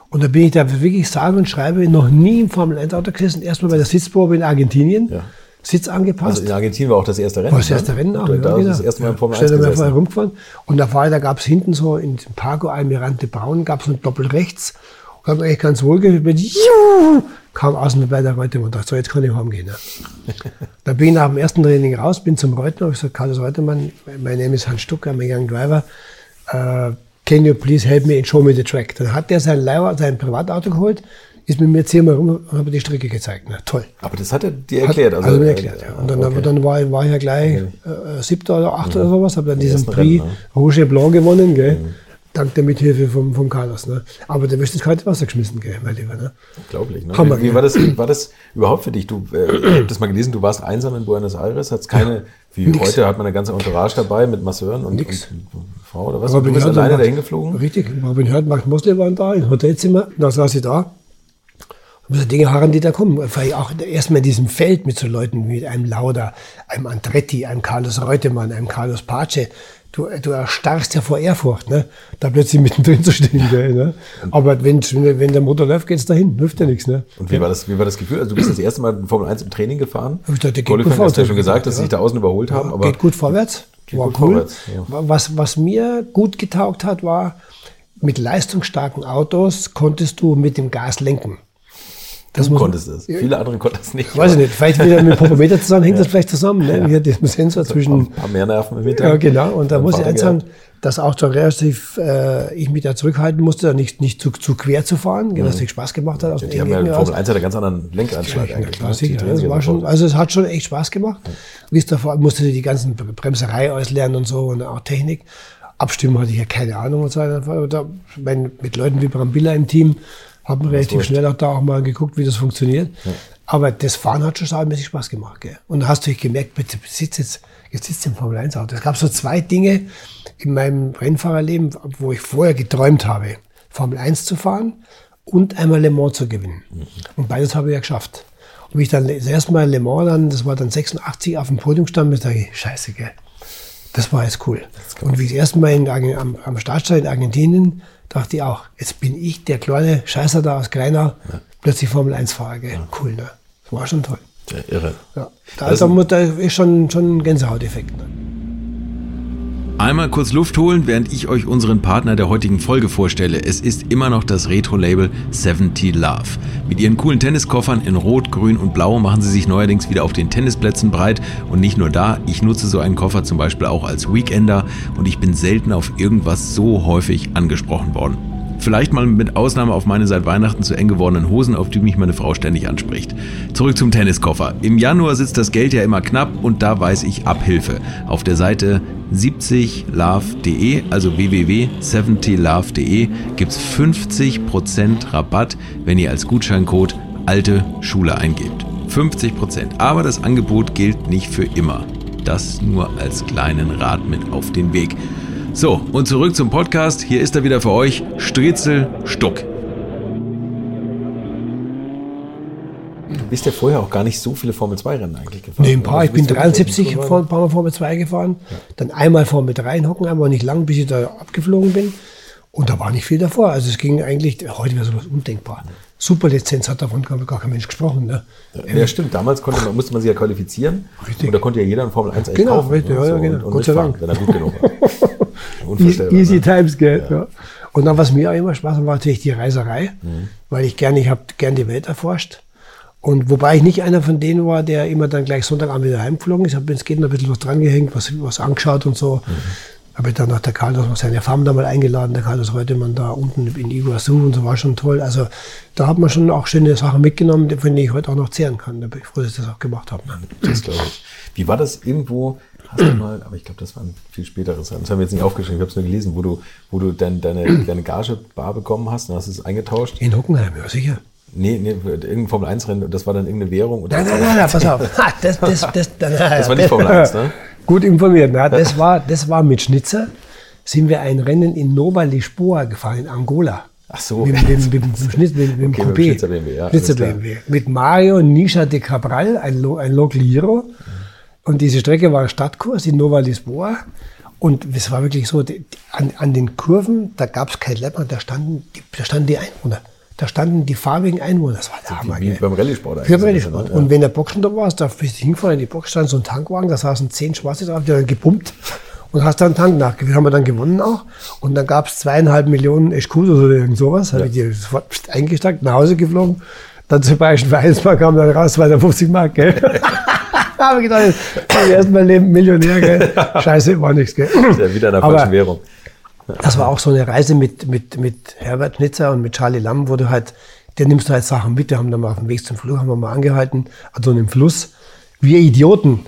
Und da bin ich da wirklich sage und schreibe, noch nie im Formel 1 Auto gesessen, erstmal bei der Sitzprobe in Argentinien, Ja. Sitz angepasst. Also in Argentinien war auch das erste Rennen. War das ne? erste Rennen auch, Da, ja, da ist genau. das erste Mal im Formel Stell 1 dir mal vor, gesessen. rumgefahren. Und da war, da gab es hinten so in Parco Almirante Braun, gab es ein Doppel rechts. Und habe eigentlich ganz wohl gefühlt, ich, juhu, kam außen bei der Reutemann und dachte, so, jetzt kann ich heimgehen. Ne? da bin ich nach dem ersten Training raus, bin zum Reutemann, ich gesagt, Carlos Reutemann, my name is Hans Stuck, I'm a young driver. Uh, can you please help me and show me the track? Dann hat der sein Leiber, sein Privatauto geholt, ist mit mir zehnmal rum und hat mir die Strecke gezeigt. Ne? Toll. Aber das hat er dir erklärt. Hat, also, mir äh, erklärt, ja. Und dann, okay. dann war, war ich ja gleich äh, siebter oder achter oder sowas, habe dann diesen Prix Rennen, ne? Rouge et Blanc gewonnen, gell? Dank der Mithilfe vom, vom Carlos. Ne? Aber der wirst ins kalte Wasser geschmissen, gell, mein Lieber. Ne? Unglaublich. Ne? Hammer, Wie, wie war, das, war das überhaupt für dich? Du, äh, habe das mal gelesen, du warst einsam in Buenos Aires, hattest keine, wie Nix. heute hat man eine ganze Entourage dabei mit Masseuren und, Nix. und Frau oder was? du bist Hörd und alleine Max- dahin geflogen? Richtig. Robin Hört, Max Mosley waren da im Hotelzimmer. Da saß ich da. Und so Dinge harren, die da kommen. Weil auch erstmal in diesem Feld mit so Leuten wie einem Lauda, einem Andretti, einem Carlos Reutemann, einem Carlos Pace. Du, du erstarrst ja vor Ehrfurcht, ne? da plötzlich mittendrin zu stehen. Gell, ne? Aber wenn, wenn der Motor läuft, geht's dahin. Hilft ja nichts. Ne? Und wie war, das, wie war das Gefühl? Also du bist das erste Mal in Formel 1 im Training gefahren. Ich dachte, geht Qualifying gut hast du ja schon gesagt, dass sie Ja. sich da außen überholt haben. Aber geht gut vorwärts. War cool. ja. was, was mir gut getaugt hat, war, mit leistungsstarken Autos konntest du mit dem Gas lenken. Du muss- konntest es. Viele andere konnten es nicht. Weiß ich nicht, vielleicht wieder mit dem Popometer zusammen, hängt das vielleicht zusammen. Ne? Hier diesen Sensor Ein zwischen. paar mehr Nerven im Winter. Ja, genau. Und da muss ich eins sagen, dass auch schon relativ äh, ich mich da zurückhalten musste, da nicht, nicht zu, zu quer zu fahren, dass es Spaß gemacht hat. Aus Mhm. Die haben ja Engen Formel raus. 1 hat einen ganz anderen Lenkeinschlag Ja, eigentlich. klar, ne? sicher. Drehen Das war ja schon, also es hat schon echt Spaß gemacht. Wie es davor musste die ganzen Bremserei auslernen und so und auch Technik. Abstimmen hatte ich ja keine Ahnung und so. Da, mein, mit Leuten wie Brambilla im Team haben relativ schnell auch da auch mal geguckt, wie das funktioniert. Aber das Fahren hat schon saumäßig Spaß gemacht. Gell? Und da hast du dich gemerkt, bitte sitzt jetzt, jetzt sitzt im Formel 1 Auto. Es gab so zwei Dinge in meinem Rennfahrerleben, wo ich vorher geträumt habe, Formel 1 zu fahren und einmal Le Mans zu gewinnen. Und beides habe ich ja geschafft. Und wie ich dann das erste Mal Le Mans dann, das war dann 86, auf dem Podium stand, mir sage ich, scheiße, gell. Das war jetzt cool. Und wie ich das erste Mal in, am, am Start stand in Argentinien, dachte ich auch, jetzt bin ich der kleine Scheißer da aus Kleinau, plötzlich Formel 1 Fahrer, gell. Cool, ne? Das war schon toll. Ja, irre. Ja. Da, Also- also, da ist schon, schon ein Gänsehauteffekt. Ne? Einmal kurz Luft holen, während ich euch unseren Partner der heutigen Folge vorstelle. Es ist immer noch das Retro-Label 70 Love. Mit ihren coolen Tenniskoffern in Rot, Grün und Blau machen sie sich neuerdings wieder auf den Tennisplätzen breit. Und nicht nur da, ich nutze so einen Koffer zum Beispiel auch als Weekender und ich bin selten auf irgendwas so häufig angesprochen worden. Vielleicht mal mit Ausnahme auf meine seit Weihnachten zu eng gewordenen Hosen, auf die mich meine Frau ständig anspricht. Zurück zum Tenniskoffer. Im Januar sitzt das Geld ja immer knapp und da weiß ich Abhilfe. Auf der Seite 70love.de, also www.70love.de, gibt's 50% Rabatt, wenn ihr als Gutscheincode alte Schule eingebt. 50%. Aber das Angebot gilt nicht für immer. Das nur als kleinen Rat mit auf den Weg. So, und zurück zum Podcast. Hier ist er wieder für euch, Striezel Stuck. Du bist ja vorher auch gar nicht so viele Formel 2 Rennen eigentlich gefahren. Nee, ein paar. Also Ich bin bist ja 73 wirklich vor ein paar Mal Formel 2 gefahren, dann einmal Formel 3 in Hockenheim, nicht lang, bis ich da abgeflogen bin. Und da war nicht viel davor. Also es ging eigentlich, heute wäre sowas undenkbar. Superlizenz hat davon gar gar kein Mensch gesprochen. Ne? Ja, stimmt. Damals konnte man, musste man sich ja qualifizieren. Richtig. Und da konnte ja jeder in Formel 1 eigentlich Genau, kaufen. richtig, ne? ja, ja, So, genau. Und, und Gott sei mitfahren, Dank. wenn er gut genug war. Unvorstellbar. Easy ne? Times, gell? Ja. Und dann, was mir auch immer Spaß macht, war natürlich die Reiserei, Mhm. weil ich gerne, ich habe gern die Welt erforscht. Und wobei ich nicht einer von denen war, der immer dann gleich Sonntagabend wieder heimgeflogen ist. Ich habe ins Geht ein bisschen was dran gehängt, was, was angeschaut und so. Mhm. Habe dann nach der Carlos seine Farm da mal eingeladen, der Carlos Reutemann da unten in Iguazu und so war schon toll. Also da hat man schon auch schöne Sachen mitgenommen, von denen ich heute auch noch zehren kann. Da bin ich froh, dass ich das auch gemacht habe. Das glaube ich. Wie war das irgendwo? Hast du mal, aber ich glaube, das war ein viel späteres Rennen. Das haben wir jetzt nicht aufgeschrieben, ich habe es nur gelesen, wo du, wo du dein, deine, deine Gage bar bekommen hast und hast es eingetauscht. In Hockenheim, ja sicher. Nee, nee, irgendein Formel-1-Rennen, das war dann irgendeine Währung. Oder Nein, nein, nein, nein, pass auf. Ha, Das, das, das, das, war nicht Formel 1, ne? Gut informiert. Na, das, war, das war mit Schnitzer. Sind wir ein Rennen in Nova Lisboa gefahren, in Angola. Ach so. Mit, mit, mit, mit, mit, mit Okay, mit Coupé. Schnitzer BMW, ja, Schnitzer. BMW. Mit Mario Nisha de Cabral, ein, Lo, ein Local Hero. Und diese Strecke war Stadtkurs in Nova Lisboa. Und es war wirklich so, die, an, an den Kurven, da gab es kein Läpper, da standen, die, da standen die Einwohner. Da standen die farbigen Einwohner. Das war der Hammer. Wie beim Rallye-Sport Für eigentlich. den Rallye-Sport. Und wenn der Boxen da warst, da bist du hingefahren in die Box, stand so ein Tankwagen, da saßen zehn Schwarze drauf, die haben gepumpt und hast dann einen Tank nachgewiesen. Haben wir dann gewonnen auch. Und dann gab es zweieinhalb Millionen Escudos oder irgend sowas. Habe ich die sofort pst, eingesteckt, nach Hause geflogen. Dann zur Bayerischen Vereinsbank kam dann raus 250 Mark, gell? habe ich gedacht, zum ersten Mal Leben Millionär, gell? Scheiße, war nichts, gell? Ja, wieder in der Aber- Währung. das war auch so eine Reise mit, mit, mit Herbert Schnitzer und mit Charlie Lamm, wo du halt, der nimmst du halt Sachen mit. Wir haben dann mal auf dem Weg zum Flug, haben wir mal angehalten, also im Fluss. Wir Idioten.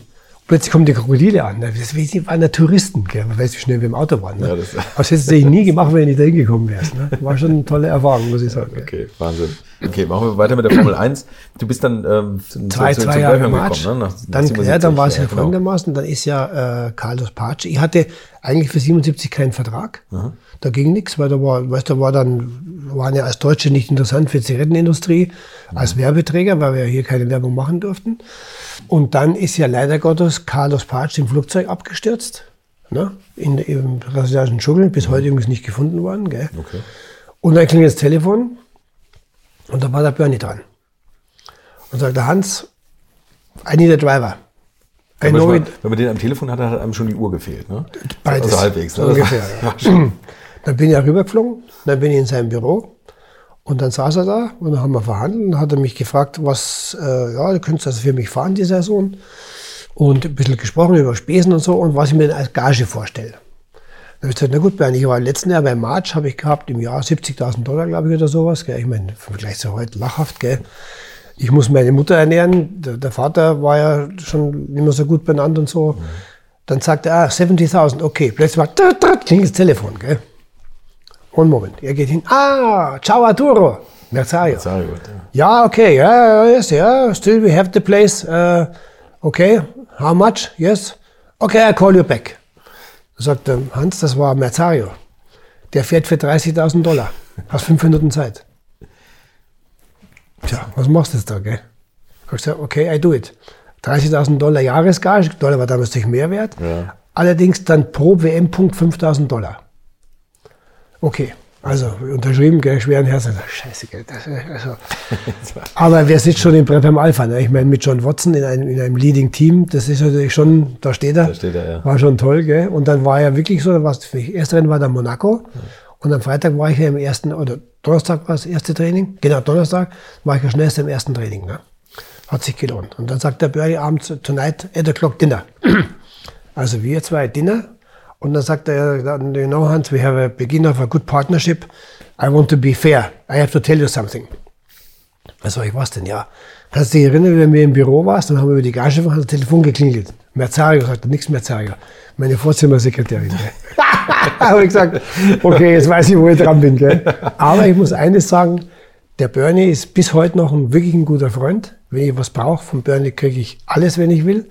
Plötzlich kommen die Krokodile an. Das waren ja Touristen, gell? Man weiß, wie schnell wir im Auto waren. Ne? Ja, das- das hättest du nie gemacht, wenn du nicht da hingekommen wärst. Ne? War schon eine tolle Erfahrung, muss ich sagen. Okay, Wahnsinn. Okay, machen wir weiter mit der Formel 1. Du bist dann ähm, zwei, zu, zu zwei Jahre Böhmermann March. gekommen, ne? Nach, dann, nach ja, dann war es ja, genau. folgendermaßen, dann ist ja äh, Carlos Pace. Ich hatte eigentlich für 77 keinen Vertrag. Da ging nichts, weil da war, weißt du, da war dann, waren ja als Deutsche nicht interessant für die Zigarettenindustrie, als Werbeträger, weil wir ja hier keine Werbung machen durften. Und dann ist ja leider Gottes Carlos Pace im Flugzeug abgestürzt. Ne? In, Im brasilianischen Dschungel, bis heute übrigens nicht gefunden worden. Gell? Okay. Und dann klingelt das Telefon und da war der Bernie dran. Und sagte, Hans, I need a driver. Know manchmal, it. wenn man den am Telefon hatte, hat einem schon die Uhr gefehlt, ne? Beides. Also halbwegs. Ne? ungefähr, Ja. Dann bin ich rübergeflogen, dann bin ich in seinem Büro und dann saß er da und dann haben wir verhandelt und hat er mich gefragt, was, äh, ja, du könntest das für mich fahren, die Saison. Und ein bisschen gesprochen über Spesen und so und was ich mir denn als Gage vorstelle. Dann habe ich gesagt, na gut, Bernd, ich war letzten Jahr bei March, habe ich gehabt im Jahr 70.000 Dollar, glaube ich, oder sowas. Gell. Ich meine, im Vergleich zu heute lachhaft, gell. Ich muss meine Mutter ernähren, der, der Vater war ja schon nicht mehr so gut benannt und so. Dann sagt er, ah, 70.000, okay. Plötzlich war, trat, trat, klingelt das Telefon, gell. Und Moment, er geht hin, ah, ciao Arturo, Merzario. Gut, ja. Ja, okay, yeah, yes, yeah, still we have the place. Uh, okay, how much? Yes. Okay, I'll call you back. Sagt er, Hans, das war Merzario. Der fährt für 30.000 Dollar. Hast fünf Minuten Zeit. Tja, was machst du jetzt da, gell? Hab ich gesagt, okay, I do it. 30.000 Dollar Jahresgage, Dollar war damals natürlich mehr wert. Ja. Allerdings dann pro WM-Punkt 5.000 Dollar. Okay, also unterschrieben, gell, schweren Herzens. Scheiße, gell. Das, äh, also. Aber wer sitzt schon im Brett beim Alpha? Ne? Ich meine, mit John Watson in einem, in einem Leading-Team, das ist natürlich schon, da steht er. Da steht er, ja. War schon toll, gell? Und dann war ja wirklich so, was für mich, erste Rennen war dann Monaco. Und am Freitag war ich ja im ersten, oder Donnerstag war das erste Training. Genau, Donnerstag war ich ja schnellst im ersten Training. Ne? Hat sich gelohnt. Und dann sagt der Bernie abends, tonight, 8 o'clock dinner. Also wir zwei Dinner. Und dann sagt er, you know, Hans, we have a begin of a good partnership. I want to be fair. I have to tell you something. Also ich was denn, ja. Kannst du dich erinnern, wenn wir im Büro warst, dann haben wir über die Gage verhandelt, das Telefon geklingelt. Merzario sagt, nichts Merzario. Meine Vorzimmersekretärin. Habe ich gesagt, okay, jetzt weiß ich, wo ich dran bin. Gell. Aber ich muss eines sagen, der Bernie ist bis heute noch ein wirklich ein guter Freund. Wenn ich was brauche, von Bernie kriege ich alles, wenn ich will.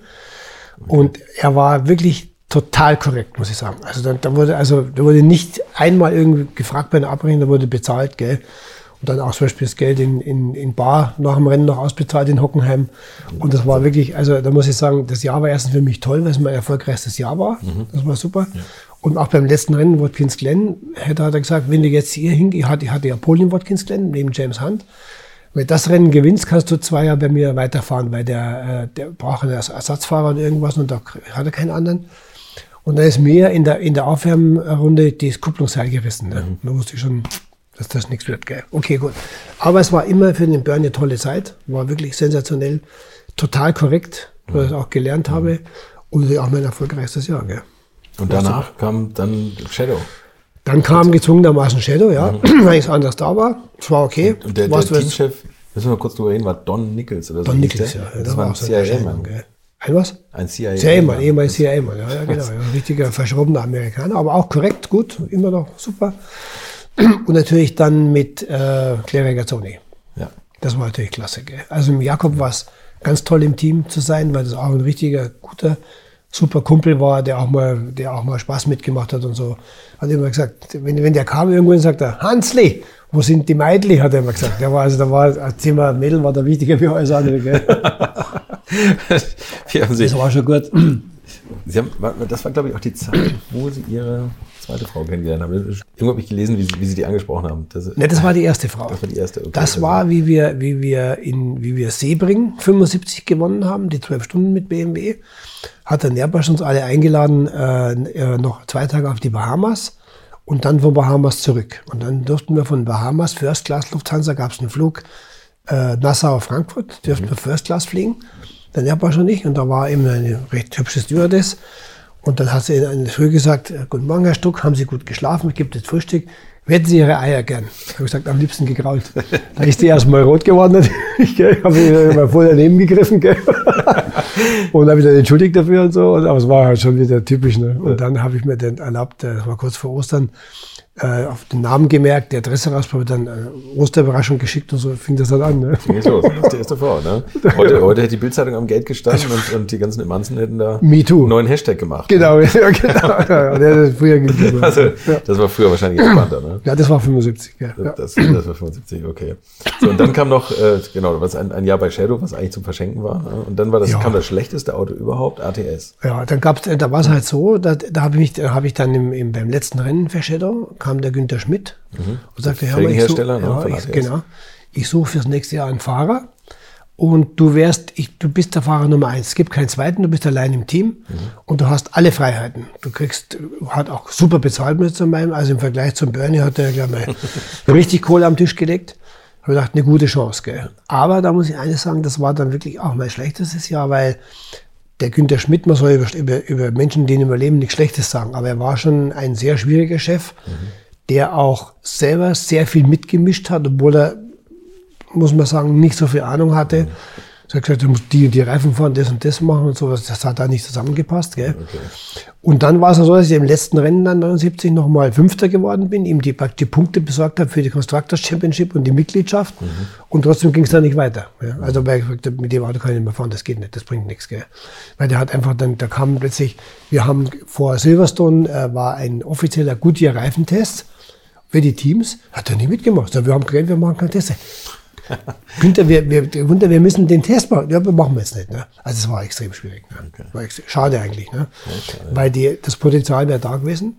Und er war wirklich total korrekt, muss ich sagen. Also da, da wurde also da wurde nicht einmal irgendwie gefragt bei einer Abrechnung, da wurde bezahlt, gell. Und dann auch zum Beispiel das Geld in, in, in Bar nach dem Rennen noch ausbezahlt in Hockenheim. Und das war wirklich, also da muss ich sagen, das Jahr war erstens für mich toll, weil es mein erfolgreichstes Jahr war. Das war super. Und auch beim letzten Rennen, Watkins Glen, hätte hat er gesagt, wenn du jetzt hier hingehst, ich hatte, ich hatte ja Polen Watkins Glen neben James Hunt. Wenn du das Rennen gewinnst, kannst du zwei Jahre bei mir weiterfahren, weil der, äh, der braucht einen Ersatzfahrer und irgendwas und da hat er keinen anderen. Und dann ist mir in der, in der Aufwärmrunde das Kupplungsseil gerissen. Ne? Mhm. Da wusste ich schon, dass das nichts wird. Gell? Okay, gut. Aber es war immer für den Bernie eine tolle Zeit. War wirklich sensationell. Total korrekt, weil ich das auch gelernt habe. Und auch mein erfolgreichstes Jahr. Gell? Und danach kam dann Shadow. Dann kam gezwungenermaßen Shadow, ja, weil ich anders da war. Es war okay. Mhm. Und der, der Teamchef, müssen wir kurz drüber reden, war Don Nichols oder so. Don Nichols, ja. Das da war ein so CIA-Mann. Ein was? Ein CIA-Mann. CIA-Mann, ehemals CIA-Mann, ja, ja, genau. Ja, ein richtiger verschrobener Amerikaner, aber auch korrekt, gut, immer noch super. Und natürlich dann mit äh, Claire Regazzoni. Ja. Das war natürlich klasse. Gell? Also mit Jakob war es ganz toll im Team zu sein, weil das auch ein richtiger, guter, super Kumpel war, der auch mal, der auch mal Spaß mitgemacht hat und so. Hat immer gesagt, wenn, wenn der kam irgendwo und sagt er, Hansli, wo sind die Meidli, hat er immer gesagt. Der war, also da war, das Thema Mädel war da wichtiger wie alles andere, gell? Das war schon gut. Sie haben, das war, glaube ich, auch die Zeit, wo Sie Ihre zweite Frau kennengelernt haben. Irgendwo habe ich gelesen, wie Sie, wie Sie die angesprochen haben. Das, Ne, das war die erste Frau. das war die erste. Okay. Das war, wie wir, wie wir in, wie wir Sebring 75 gewonnen haben, die zwölf Stunden mit BMW. Hat der Nerbasch uns alle eingeladen, äh, äh, noch zwei Tage auf die Bahamas und dann von Bahamas zurück. Und dann durften wir von Bahamas, First Class Lufthansa, gab es einen Flug äh, Nassau-Frankfurt, durften wir First Class fliegen. Der Nerbasch und ich. Und da war eben eine recht hübsche Stewardess. Und dann hat sie in der Früh gesagt, äh, guten Morgen, Herr Stuck, haben Sie gut geschlafen? Ich gebe das Frühstück. Hätten Sie Ihre Eier gern? Ich habe gesagt, am liebsten gegrault. Da ist die erstmal rot geworden. natürlich, gell. Ich habe mich mal voll daneben gegriffen. Gell. Und habe mich dann entschuldigt dafür und so. Und, aber es war halt schon wieder typisch. Ne? Und dann habe ich mir dann erlaubt, äh, das war kurz vor Ostern, äh, auf den Namen gemerkt, die Adresse rausprobiert, dann äh, Osterüberraschung geschickt und so fing das dann an. Ne? Geht's los. Das ist die erste Frau, ne? Heute, heute hätte die Bildzeitung am Gate gestanden und, und die ganzen Emanzen hätten da Me too. einen neuen Hashtag gemacht. Genau, ja, genau. Ja, das früher gegeben. Also, das war früher wahrscheinlich entspannter, ne? Ja, das war 75. Ja. Ja. Das, das war 75, okay. So, und dann kam noch, äh, genau, was ein, ein Jahr bei Shadow, was eigentlich zum Verschenken war. Ne? Und dann war das, Ja. kam das schlechteste Auto überhaupt, ATS. Ja, dann gab's, äh, da war es halt so, da, da habe ich, mich- da hab ich dann im, im, beim letzten Rennen für Shadow, kam der Günther Schmidt und sagte, ja, ich such, Felgenhersteller, ne, ja, ich, genau, ich suche fürs nächste Jahr einen Fahrer und du wärst, ich, du bist der Fahrer Nummer eins. Es gibt keinen zweiten, du bist allein im Team und du hast alle Freiheiten. Du kriegst, hat auch super bezahlt mit zu meinem, also im Vergleich zum Bernie hat er, glaube ich, richtig Kohle am Tisch gelegt. Habe gedacht, eine gute Chance, gell. Aber da muss ich eines sagen, das war dann wirklich auch mein schlechtestes Jahr, weil der Günther Schmidt, man soll über, über, über Menschen, die ihn überleben, nichts Schlechtes sagen, aber er war schon ein sehr schwieriger Chef, der auch selber sehr viel mitgemischt hat, obwohl er, muss man sagen, nicht so viel Ahnung hatte. Er hat gesagt, du musst die und die Reifen fahren, das und das machen und sowas. Das hat da nicht zusammengepasst. Gell? Und dann war es so, dass ich im letzten Rennen dann 79 nochmal Fünfter geworden bin, ihm die, die Punkte besorgt habe für die Constructors Championship und die Mitgliedschaft. Und trotzdem ging es dann nicht weiter. Ja? Also weil ich gesagt habe, mit dem Auto kann ich nicht mehr fahren, das geht nicht, das bringt nichts. Gell? Weil der hat einfach dann, da kam plötzlich, wir haben vor Silverstone äh, war ein offizieller Goodyear Reifentest für die Teams, hat er nicht mitgemacht. So, wir haben geredet, wir machen keine Teste. Günther, wir, wir, Günther, wir müssen den Test machen. Ja, wir machen wir jetzt nicht. Ne? Also es war extrem schwierig. Ne? War extrem, schade eigentlich. Ne? Weil die, das Potenzial wäre da gewesen.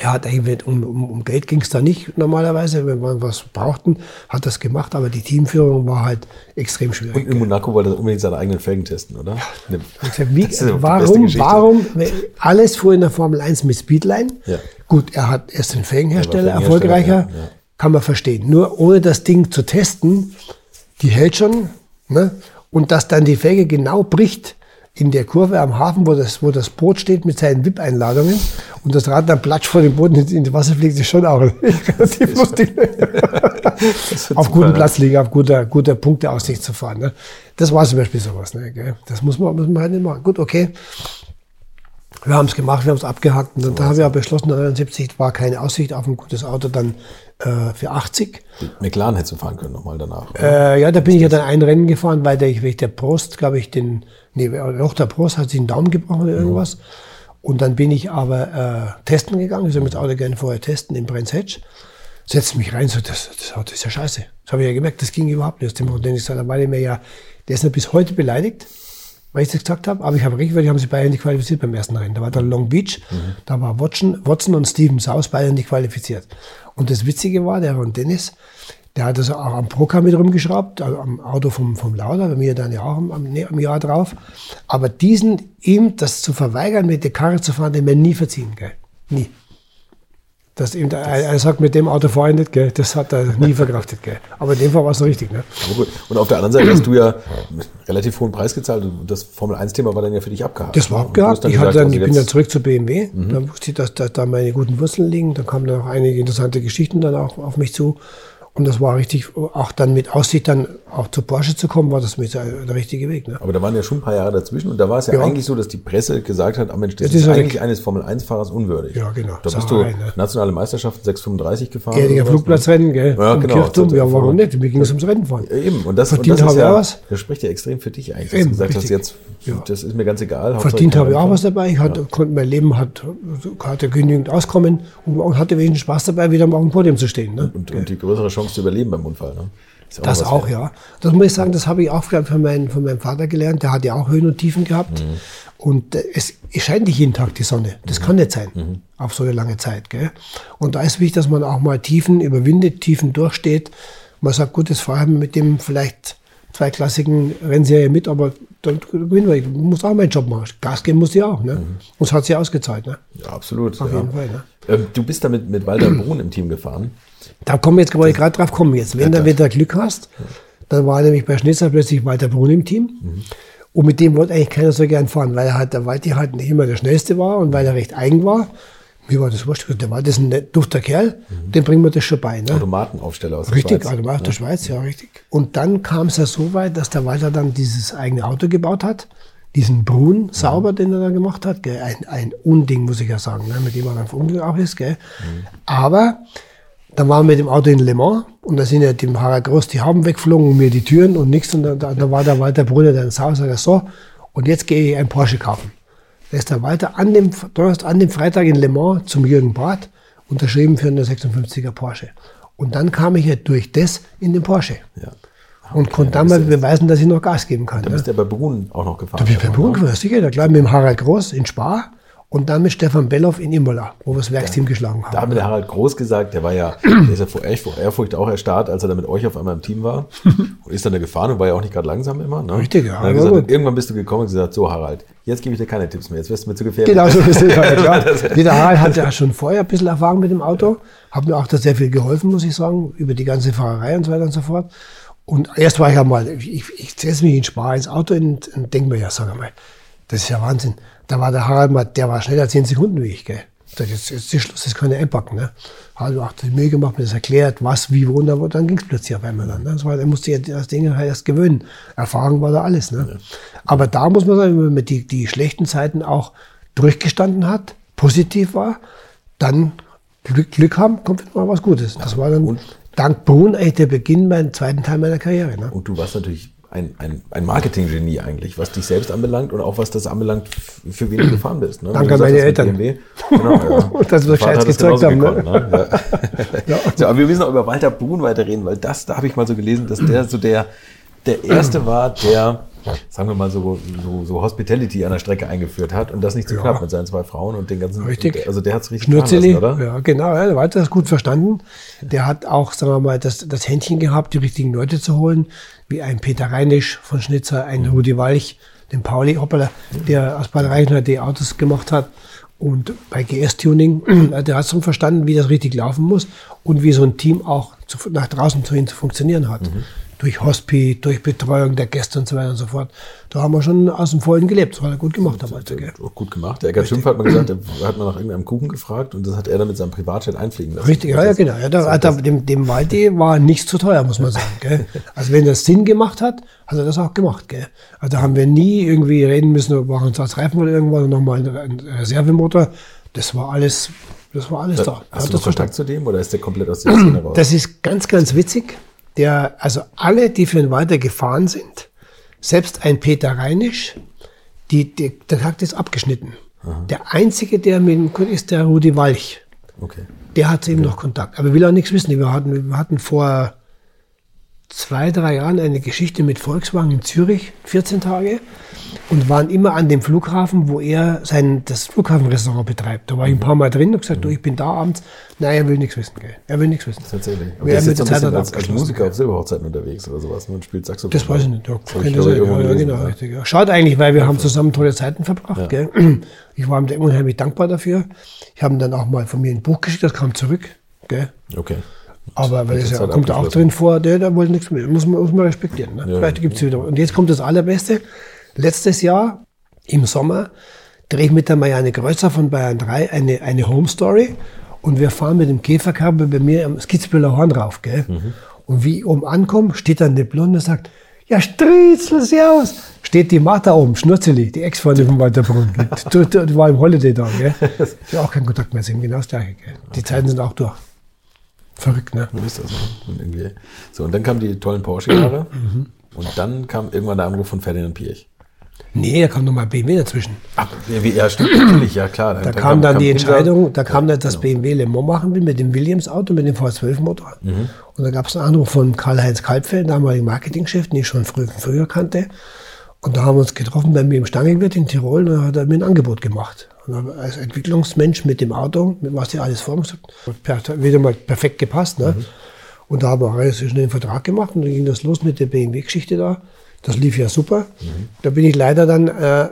Er hat eigentlich, um, um, um Geld ging es da nicht normalerweise. Wenn wir was brauchten, hat das gemacht. Aber die Teamführung war halt extrem schwierig. Und in Monaco wollte er unbedingt seine eigenen Felgen testen, oder? Ne. Hab gesagt, wie, die beste warum, warum, alles fuhr in der Formel 1 mit Speedline. Ja. Gut, er hat erst den Felgenhersteller, Er Felgenhersteller, erfolgreicher, ja, ja. Kann man verstehen. Nur ohne das Ding zu testen, die hält schon, ne? Und dass dann die Felge genau bricht in der Kurve am Hafen, wo das, wo das Boot steht mit seinen VIP-Einladungen und das Rad dann platsch vor dem Boden in das Wasser fliegt, ist schon auch relativ lustig. auf gutem Platz liegen, auf guter, guter Punkteaussicht zu fahren. Ne? Das war zum Beispiel sowas. Ne? Das muss man, muss man halt nicht machen. Gut, okay. Wir haben es gemacht, wir haben es abgehakt. Und dann da haben wir beschlossen, 79 war keine Aussicht auf ein gutes Auto, dann äh, für 80. McLaren hätte du fahren können nochmal danach. Äh, ja, da bin ich ja dann ein Rennen gefahren, weil der, ich, der Prost, glaube ich, den, nee, auch der Prost hat sich einen Daumen gebrochen oder irgendwas. Und dann bin ich aber äh, testen gegangen. Ich soll das Auto gerne vorher testen in Brands Hatch. Setze mich rein, so, das, das Auto ist ja scheiße. Das habe ich ja gemerkt, das ging überhaupt nicht. Aus dem Grund, den ich sage, war der mir ja, der ist noch bis heute beleidigt, weil ich das gesagt habe. Aber ich habe recht, weil die haben sich beide nicht qualifiziert beim ersten Rennen. Da war dann Long Beach, da war Watson, Watson und Steven Saus beide nicht qualifiziert. Und das Witzige war, der Ron Dennis, der hat also auch am Procar mit rumgeschraubt, also am Auto vom, vom Lauda, bei mir dann ja auch am, nee, am Jahr drauf. Aber diesen, ihm das zu verweigern, mit der Karre zu fahren, den wir nie verziehen, gell? Nie. Das ihm, er, er sagt, mit dem Auto fahre ich nicht, gell? Das hat er nie verkraftet, gell? Aber in dem Fall war es noch richtig, ne? Gut. Und auf der anderen Seite hast du ja relativ hohen Preis gezahlt. und Das Formel-1-Thema war dann ja für dich abgehakt. Das war abgehakt. Ich, gesagt, dann, also ich bin dann Mhm. zurück zu BMW. Dann wusste ich, dass, dass da meine guten Wurzeln liegen. Dann kamen dann auch einige interessante Geschichten dann auch auf mich zu. Und das war richtig, auch dann mit Aussicht dann auch zu Porsche zu kommen, war das mit der, der richtige Weg. Ne? Aber da waren ja schon ein paar Jahre dazwischen und da war es ja, Ja. eigentlich so, dass die Presse gesagt hat, ah Mensch, das Jetzt ist ist eigentlich eines Formel-1-Fahrers unwürdig. Ja, genau. Da bist du Sauerei, ne? nationale Meisterschaften 635 gefahren. Erdiger oder sowas, Flugplatzrennen, gell? Ja, genau. Kirchturm, ja, Das- warum nicht? Mir ging es ums Rennen fahren. ne? Ja, Eben, und das, und Verdient das ist habe ich ja, auch was. das spricht ja extrem für dich eigentlich, dass Eben, du gesagt hast, jetzt, Ja. das ist mir ganz egal. Verdient habe ich auch was dabei. Ich hatte, konnte, mein Leben hat, hatte genügend Auskommen und, und hatte wenigstens Spaß dabei, wieder mal auf dem Podium zu stehen. Ne? Und, und die größere Chance zu überleben beim Unfall. Ne? Ja Das auch, wert. ja. Das muss ich sagen, das habe ich auch von, meinem, von meinem Vater gelernt. Der hat ja auch Höhen und Tiefen gehabt. Mhm. Und äh, es, scheint nicht jeden Tag die Sonne. Das kann nicht sein. Auf so eine lange Zeit. Gell? Und da ist wichtig, dass man auch mal Tiefen überwindet, Tiefen durchsteht. Man sagt, gut, das fahre ich mit dem vielleicht zweiklassigen Rennserie mit, aber dann gewinnen wir. Ich muss auch meinen Job machen. Gas geben muss ich auch. Ne? Und es hat sich ausgezahlt. Ne? Ja, absolut. Auf ja. jeden Fall. Ne? Ähm, du bist da mit, mit Walter Brun im Team gefahren. Da kommen wir jetzt, wollte ich gerade drauf kommen jetzt. Wenn du wieder Glück hast, dann war nämlich bei Schnitzer plötzlich Walter Brun im Team. Und mit dem wollte eigentlich keiner so gern fahren, weil er halt, der Walti halt nicht immer der Schnellste war und weil er recht eigen war. Mir war das wurscht. Der Walti ist ein dufter Kerl, dem bringen wir das schon bei. Ne? Automatenaufsteller aus der Richtig, Schweiz. also war aus der Schweiz, ja, richtig. Und dann kam es ja so weit, dass der Walter dann dieses eigene Auto gebaut hat. Diesen Brun sauber, den er da gemacht hat. Gell? Ein, ein Unding, muss ich ja sagen, ne? mit dem er dann umgegangen ist. Gell? Aber dann waren wir mit dem Auto in Le Mans und da sind ja dem Harald Groß die Hauben weggeflogen und mir die Türen und nichts. Und da, da, da war der Walter Brunner dann sagt er so, und jetzt gehe ich ein Porsche kaufen. Da ist der Walter an dem, Donnerstag, an dem Freitag in Le Mans zum Jürgen Barth unterschrieben für einen 56er Porsche. Und dann kam ich ja durch das in den Porsche. Ja. Und konnte dann mal beweisen, dass ich noch Gas geben kann. Da Ne? bist du ja bei Brun auch noch gefahren. Da bin ich bei oder? Brun gewesen, sicher. Da gleich mit dem Harald Groß in Spa und dann mit Stefan Belloff in Imola, wo wir das Werksteam geschlagen haben. Da hat mir der Harald Groß gesagt, der war ja, der ist ja vor Ehrfurcht, auch erstarrt, als er da mit euch auf einmal im Team war. Und ist dann da gefahren und war ja auch nicht gerade langsam immer. Ne? Richtig, ja, Und, hat gesagt, irgendwann bist du gekommen und gesagt, so Harald, jetzt gebe ich dir keine Tipps mehr, jetzt wirst du mir zu gefährlich. Genau so ist es ja, klar. Wie der Harald hatte ja schon vorher ein bisschen Erfahrung mit dem Auto, hat mir auch da sehr viel geholfen, muss ich sagen, über die ganze Fahrerei und so weiter und so fort. Und erst war ich ja mal, ich, ich setze mich in Spar ins Auto und, und denke mir, ja, sag mal, das ist ja Wahnsinn. Da war der Harald mal, der war schneller 10 Sekunden wie ich, gell. Ich dachte, Jetzt, jetzt ist Schluss, das kann ich einpacken, ne. Hat auch die Mühe gemacht, mir das erklärt, was, wie, wo, und dann, dann ging es plötzlich auf einmal dann. Ne? Das war, er musste ja das Ding halt erst gewöhnen. Erfahrung war da alles, ne. Aber da muss man sagen, wenn man die, die schlechten Zeiten auch durchgestanden hat, positiv war, dann Glück, Glück haben, kommt mal was Gutes. Das war dann dank Brun eigentlich der Beginn meinen zweiten Teil meiner Karriere. Ne? Und du warst natürlich ein, ein, ein Marketinggenie eigentlich, was dich selbst anbelangt und auch was das anbelangt, für wen du gefahren bist. Ne? Danke an meine Eltern. BMW. Genau, ja. Dass wir gezeigt genauso haben, ne? gekonnt, ne? Ja. So, aber wir müssen auch über Walter Brun weiterreden, weil das, da habe ich mal so gelesen, dass der so der, der Erste war, der, sagen wir mal, so, so, so Hospitality an der Strecke eingeführt hat und das nicht so knapp mit seinen zwei Frauen und den ganzen. Richtig. der- Also der hat es richtig Schnurzeli, lassen, oder? ja, genau, ja, der Walter hat das gut verstanden. Der hat auch, sagen wir mal, das, das Händchen gehabt, die richtigen Leute zu holen, wie ein Peter Reinisch von Schnitzer, ein Rudi Walch, den Pauli Hoppala, der aus Bad Reichenhall die Autos gemacht hat. Und bei GS-Tuning, der hat schon verstanden, wie das richtig laufen muss und wie so ein Team auch zu, nach draußen zu, hin zu funktionieren hat. Durch Hospi, durch Betreuung der Gäste und so weiter und so fort. Da haben wir schon aus dem Vollen gelebt. Das hat er gut gemacht. Gell? Auch gut gemacht. Der Eckart Schimpf hat mal gesagt, er hat mal nach irgendeinem Kuchen gefragt und das hat er dann mit seinem Privatjet einfliegen lassen. Richtig, ja, ja, genau. Ja, da, da, dem, dem Waldi war nichts zu teuer, muss man sagen. Gell? Also wenn das Sinn gemacht hat, hat er das auch gemacht. Gell? Also da haben wir nie irgendwie reden müssen, wir brauchen uns als Reifen oder irgendwas, nochmal einen, Reservemotor. Das war alles, das war alles da. Er Hast du Kontakt zu dem oder ist der komplett aus der Szene raus? Das ist ganz, ganz witzig. Der, also alle, die für den Walter gefahren sind, selbst ein Peter Reinisch, die, die, der Takt ist abgeschnitten. Der einzige, der mit ihm gut ist, der Rudi Walch. Okay. Der hat eben noch Kontakt. Aber will auch nichts wissen. Wir hatten, wir hatten vor zwei, drei Jahren eine Geschichte mit Volkswagen in Zürich, 14 Tage, und waren immer an dem Flughafen, wo er sein, das Flughafenrestaurant betreibt. Da war ich ein paar Mal drin und gesagt, du, ich bin da abends. Nein, er will nichts wissen. Gell. Er will nichts wissen. Tatsächlich. Der haben ist jetzt so ein Zeit bisschen als, als. Musiker auf Silberhochzeiten unterwegs oder sowas ne, und spielt Saxophon. Das weiß ich nicht. Ja, Das ich, irgendwo Ja, ja, genau, ja. richtig. Ja. Schade eigentlich, weil wir haben zusammen tolle Zeiten verbracht. Gell? Ich war ihm da unheimlich dankbar dafür. Ich habe ihm dann auch mal von mir ein Buch geschickt, das kam zurück. Gell? Okay. Aber weil es ja, kommt auch drin vor, der, der wollte nichts mehr. Muss man, muss man respektieren. Ne? Ja, Vielleicht ja. gibt's wieder. Und jetzt kommt das Allerbeste. Letztes Jahr im Sommer drehe ich mit der Marianne Kreuzer von Bayern 3 eine, eine Home Story. Und wir fahren mit dem Käferkabel bei mir am Skitzbühler Horn rauf, gell? Und wie ich oben ankomme, steht dann der Blonde und sagt, ja, Striezel, servus. Steht die Martha oben, Schnurzeli, die Ex-Freundin von Walter Brunn. Die, die, die war im Holiday da, gell? Die auch keinen Kontakt mehr, sind genau das gleiche, gell? Die Zeiten sind auch durch. Verrückt, ne? So ist das. ne? So, und dann kamen die tollen Porsche-Jahre. Mhm. Und dann kam irgendwann der Anruf von Ferdinand Pirch. Nee, da kam nochmal BMW dazwischen. Ach, ja, wie- ja, stimmt, natürlich, ja klar. Da kam dann die Insa. Entscheidung, da kam dann, dass genau. BMW Le Mans machen will mit dem Williams-Auto, mit dem V12-Motor. Mhm. Und da gab es einen Anruf von Karl-Heinz Kalbfeld, damaligen Marketingchef, den ich schon früher, früher kannte. Und da haben wir uns getroffen bei mir im Stangenwirt in Tirol und da hat er mir ein Angebot gemacht. Und als Entwicklungsmensch mit dem Auto, mit was die alles vor hat wieder mal perfekt gepasst. Ne? Mhm. Und da haben wir relativ schnell einen Vertrag gemacht und dann ging das los mit der BMW-Geschichte da. Das lief ja super. Mhm. Da bin ich leider dann äh,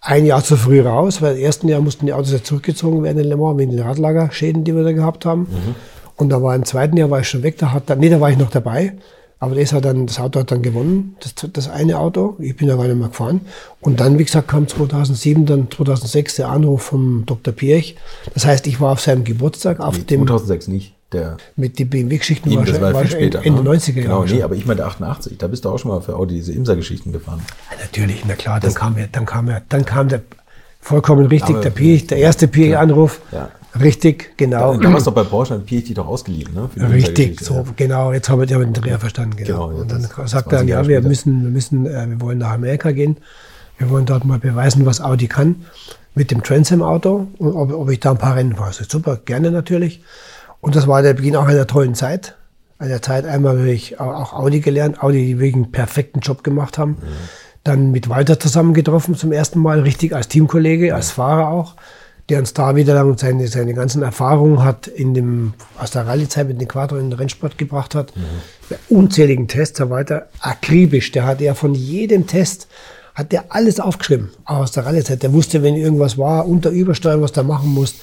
ein Jahr zu früh raus, weil im ersten Jahr mussten die Autos ja zurückgezogen werden in Le Mans wegen den Radlagerschäden, die wir da gehabt haben. Und da war im zweiten Jahr war ich schon weg, da hat dann, nee, da war ich noch dabei. Aber das, hat dann, das Auto hat dann gewonnen, das, das eine Auto. Ich bin da gar nicht mehr gefahren. Und dann, wie gesagt, kam 2007, dann 2006 der Anruf vom Dr. Pirch. Das heißt, ich war auf seinem Geburtstag, auf Nee, dem, 2006 nicht. Der, mit den BMW-Geschichten war, das war war viel später. Ende ne? 90er Genau, Jahre. nee, schon. aber ich meine 88. Da bist du auch schon mal für Audi diese Imsa-Geschichten gefahren. Ja, natürlich, na klar, dann kam, ja, dann kam ja, dann kam der vollkommen richtig, Aber- der Pirch, der erste Pirch-Anruf. Ja. Richtig, genau. Da, damals doch bei Porsche hat Pirch die doch ausgeliehen, ne? Richtig, so, ja. genau. Jetzt habe ich ja den Dreher verstanden, genau. Genau, und dann das- sagt das er, 20 ja, wir müssen, wir müssen, äh, wir wollen nach Amerika gehen. Wir wollen dort mal beweisen, was Audi kann mit dem Transam-Auto und ob, ob ich da ein paar Rennen fahre. Also super, gerne natürlich. Und das war der Beginn auch einer tollen Zeit. Einer Zeit einmal habe ich au- auch Audi gelernt, Audi, die wirklich einen perfekten Job gemacht haben. Dann mit Walter zusammen getroffen zum ersten Mal, richtig als Teamkollege, als Fahrer auch, der uns da wieder dann seine, seine ganzen Erfahrungen hat in dem, aus der Rallye-Zeit mit den Quattro in den Rennsport gebracht hat. Bei unzähligen Tests, Herr Walter, akribisch. Der hat ja von jedem Test, hat der alles aufgeschrieben, auch aus der Rallye-Zeit. Der wusste, wenn irgendwas war, unter Übersteuern, was du machen musst,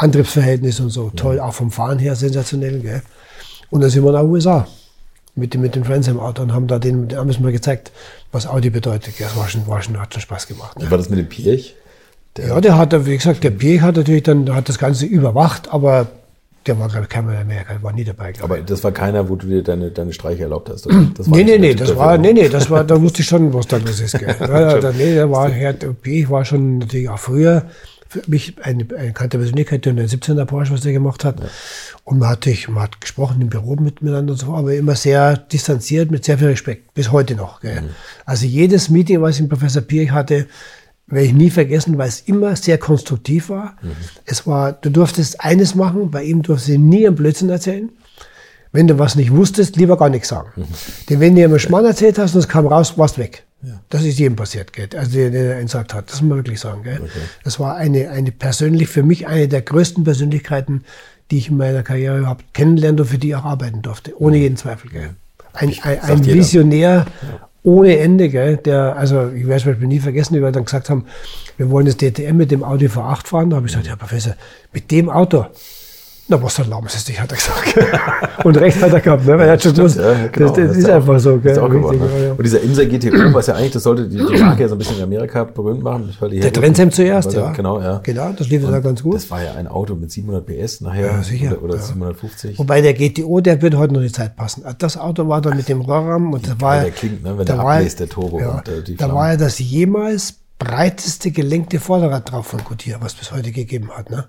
Antriebsverhältnis und so. Toll, auch vom Fahren her sensationell, gell. Und dann sind wir nach USA mit dem, mit dem Transam-Auto und haben da den, den haben mal gezeigt, was Audi bedeutet. Ja, das war schon, war schon, hat schon Spaß gemacht. Ne? Wie war das mit dem Pirch? Ja, der hat, wie gesagt, der Pierre hat natürlich dann, der hat das Ganze überwacht, aber der war, glaube ich, kein Amerika, war nie dabei, Aber das war keiner, wo du dir deine, deine Streiche erlaubt hast. Oder? Das war Nee, nee, der nee, das war, ne? nee, nee, das war, da wusste ich schon, was da los ist, gell. Ja, da, nee, der war, Herr Pierre war schon natürlich auch früher für mich eine, eine bekannte Persönlichkeit, der 17er Porsche, was der gemacht hat. Und man hat, sich, man hat gesprochen im Büro mit, miteinander und so, aber immer sehr distanziert, mit sehr viel Respekt, bis heute noch, gell. Also jedes Meeting, was ich mit Professor Pierre hatte, werde ich nie vergessen, weil es immer sehr konstruktiv war. Es war, du durftest eines machen, bei ihm durfte sie nie einen Blödsinn erzählen. Wenn du was nicht wusstest, lieber gar nichts sagen. Denn wenn du ihm einen Schmarrn erzählt hast und es kam raus, warst weg. Das ist jedem passiert, gell? also der, der einen gesagt hat. Das muss man wirklich sagen. Gell? Das war eine, eine persönlich, für mich eine der größten Persönlichkeiten, die ich in meiner Karriere überhaupt kennenlernen durfte, für die ich auch arbeiten durfte. Ohne jeden Zweifel. Gell? Ein, ein, ein. Visionär ohne Ende, gell? Der, also ich werde es Beispiel nie vergessen, wie wir dann gesagt haben, wir wollen das DTM mit dem Audi V8 fahren. Da habe ich gesagt, ja Professor, mit dem Auto, na was erlauben Sie sich, hat er gesagt. Und recht hat er gehabt, ne? weil er hat schon gewusst, Ja, genau. das, das Hast ist einfach so. Gell? du auch geworden, ne? Und dieser Imsa GTO, was ja eigentlich, das sollte die, die Marke ja so ein bisschen in Amerika berühmt machen. Der Transam zuerst, ja. Genau, ja. Genau, das lief ja ganz gut. Das war ja ein Auto mit 700 PS nachher. Ja, sicher, Oder, oder ja. 750. Wobei der GTO, der wird heute noch die Zeit passen. Das Auto war dann mit dem Rohrrahmen und da war der ja- klingt, ne, wenn da der abbläst, der Turbo Ja, und, äh, da war ja das jemals breiteste gelenkte Vorderrad drauf von Goodyear, was es bis heute gegeben hat. Ne?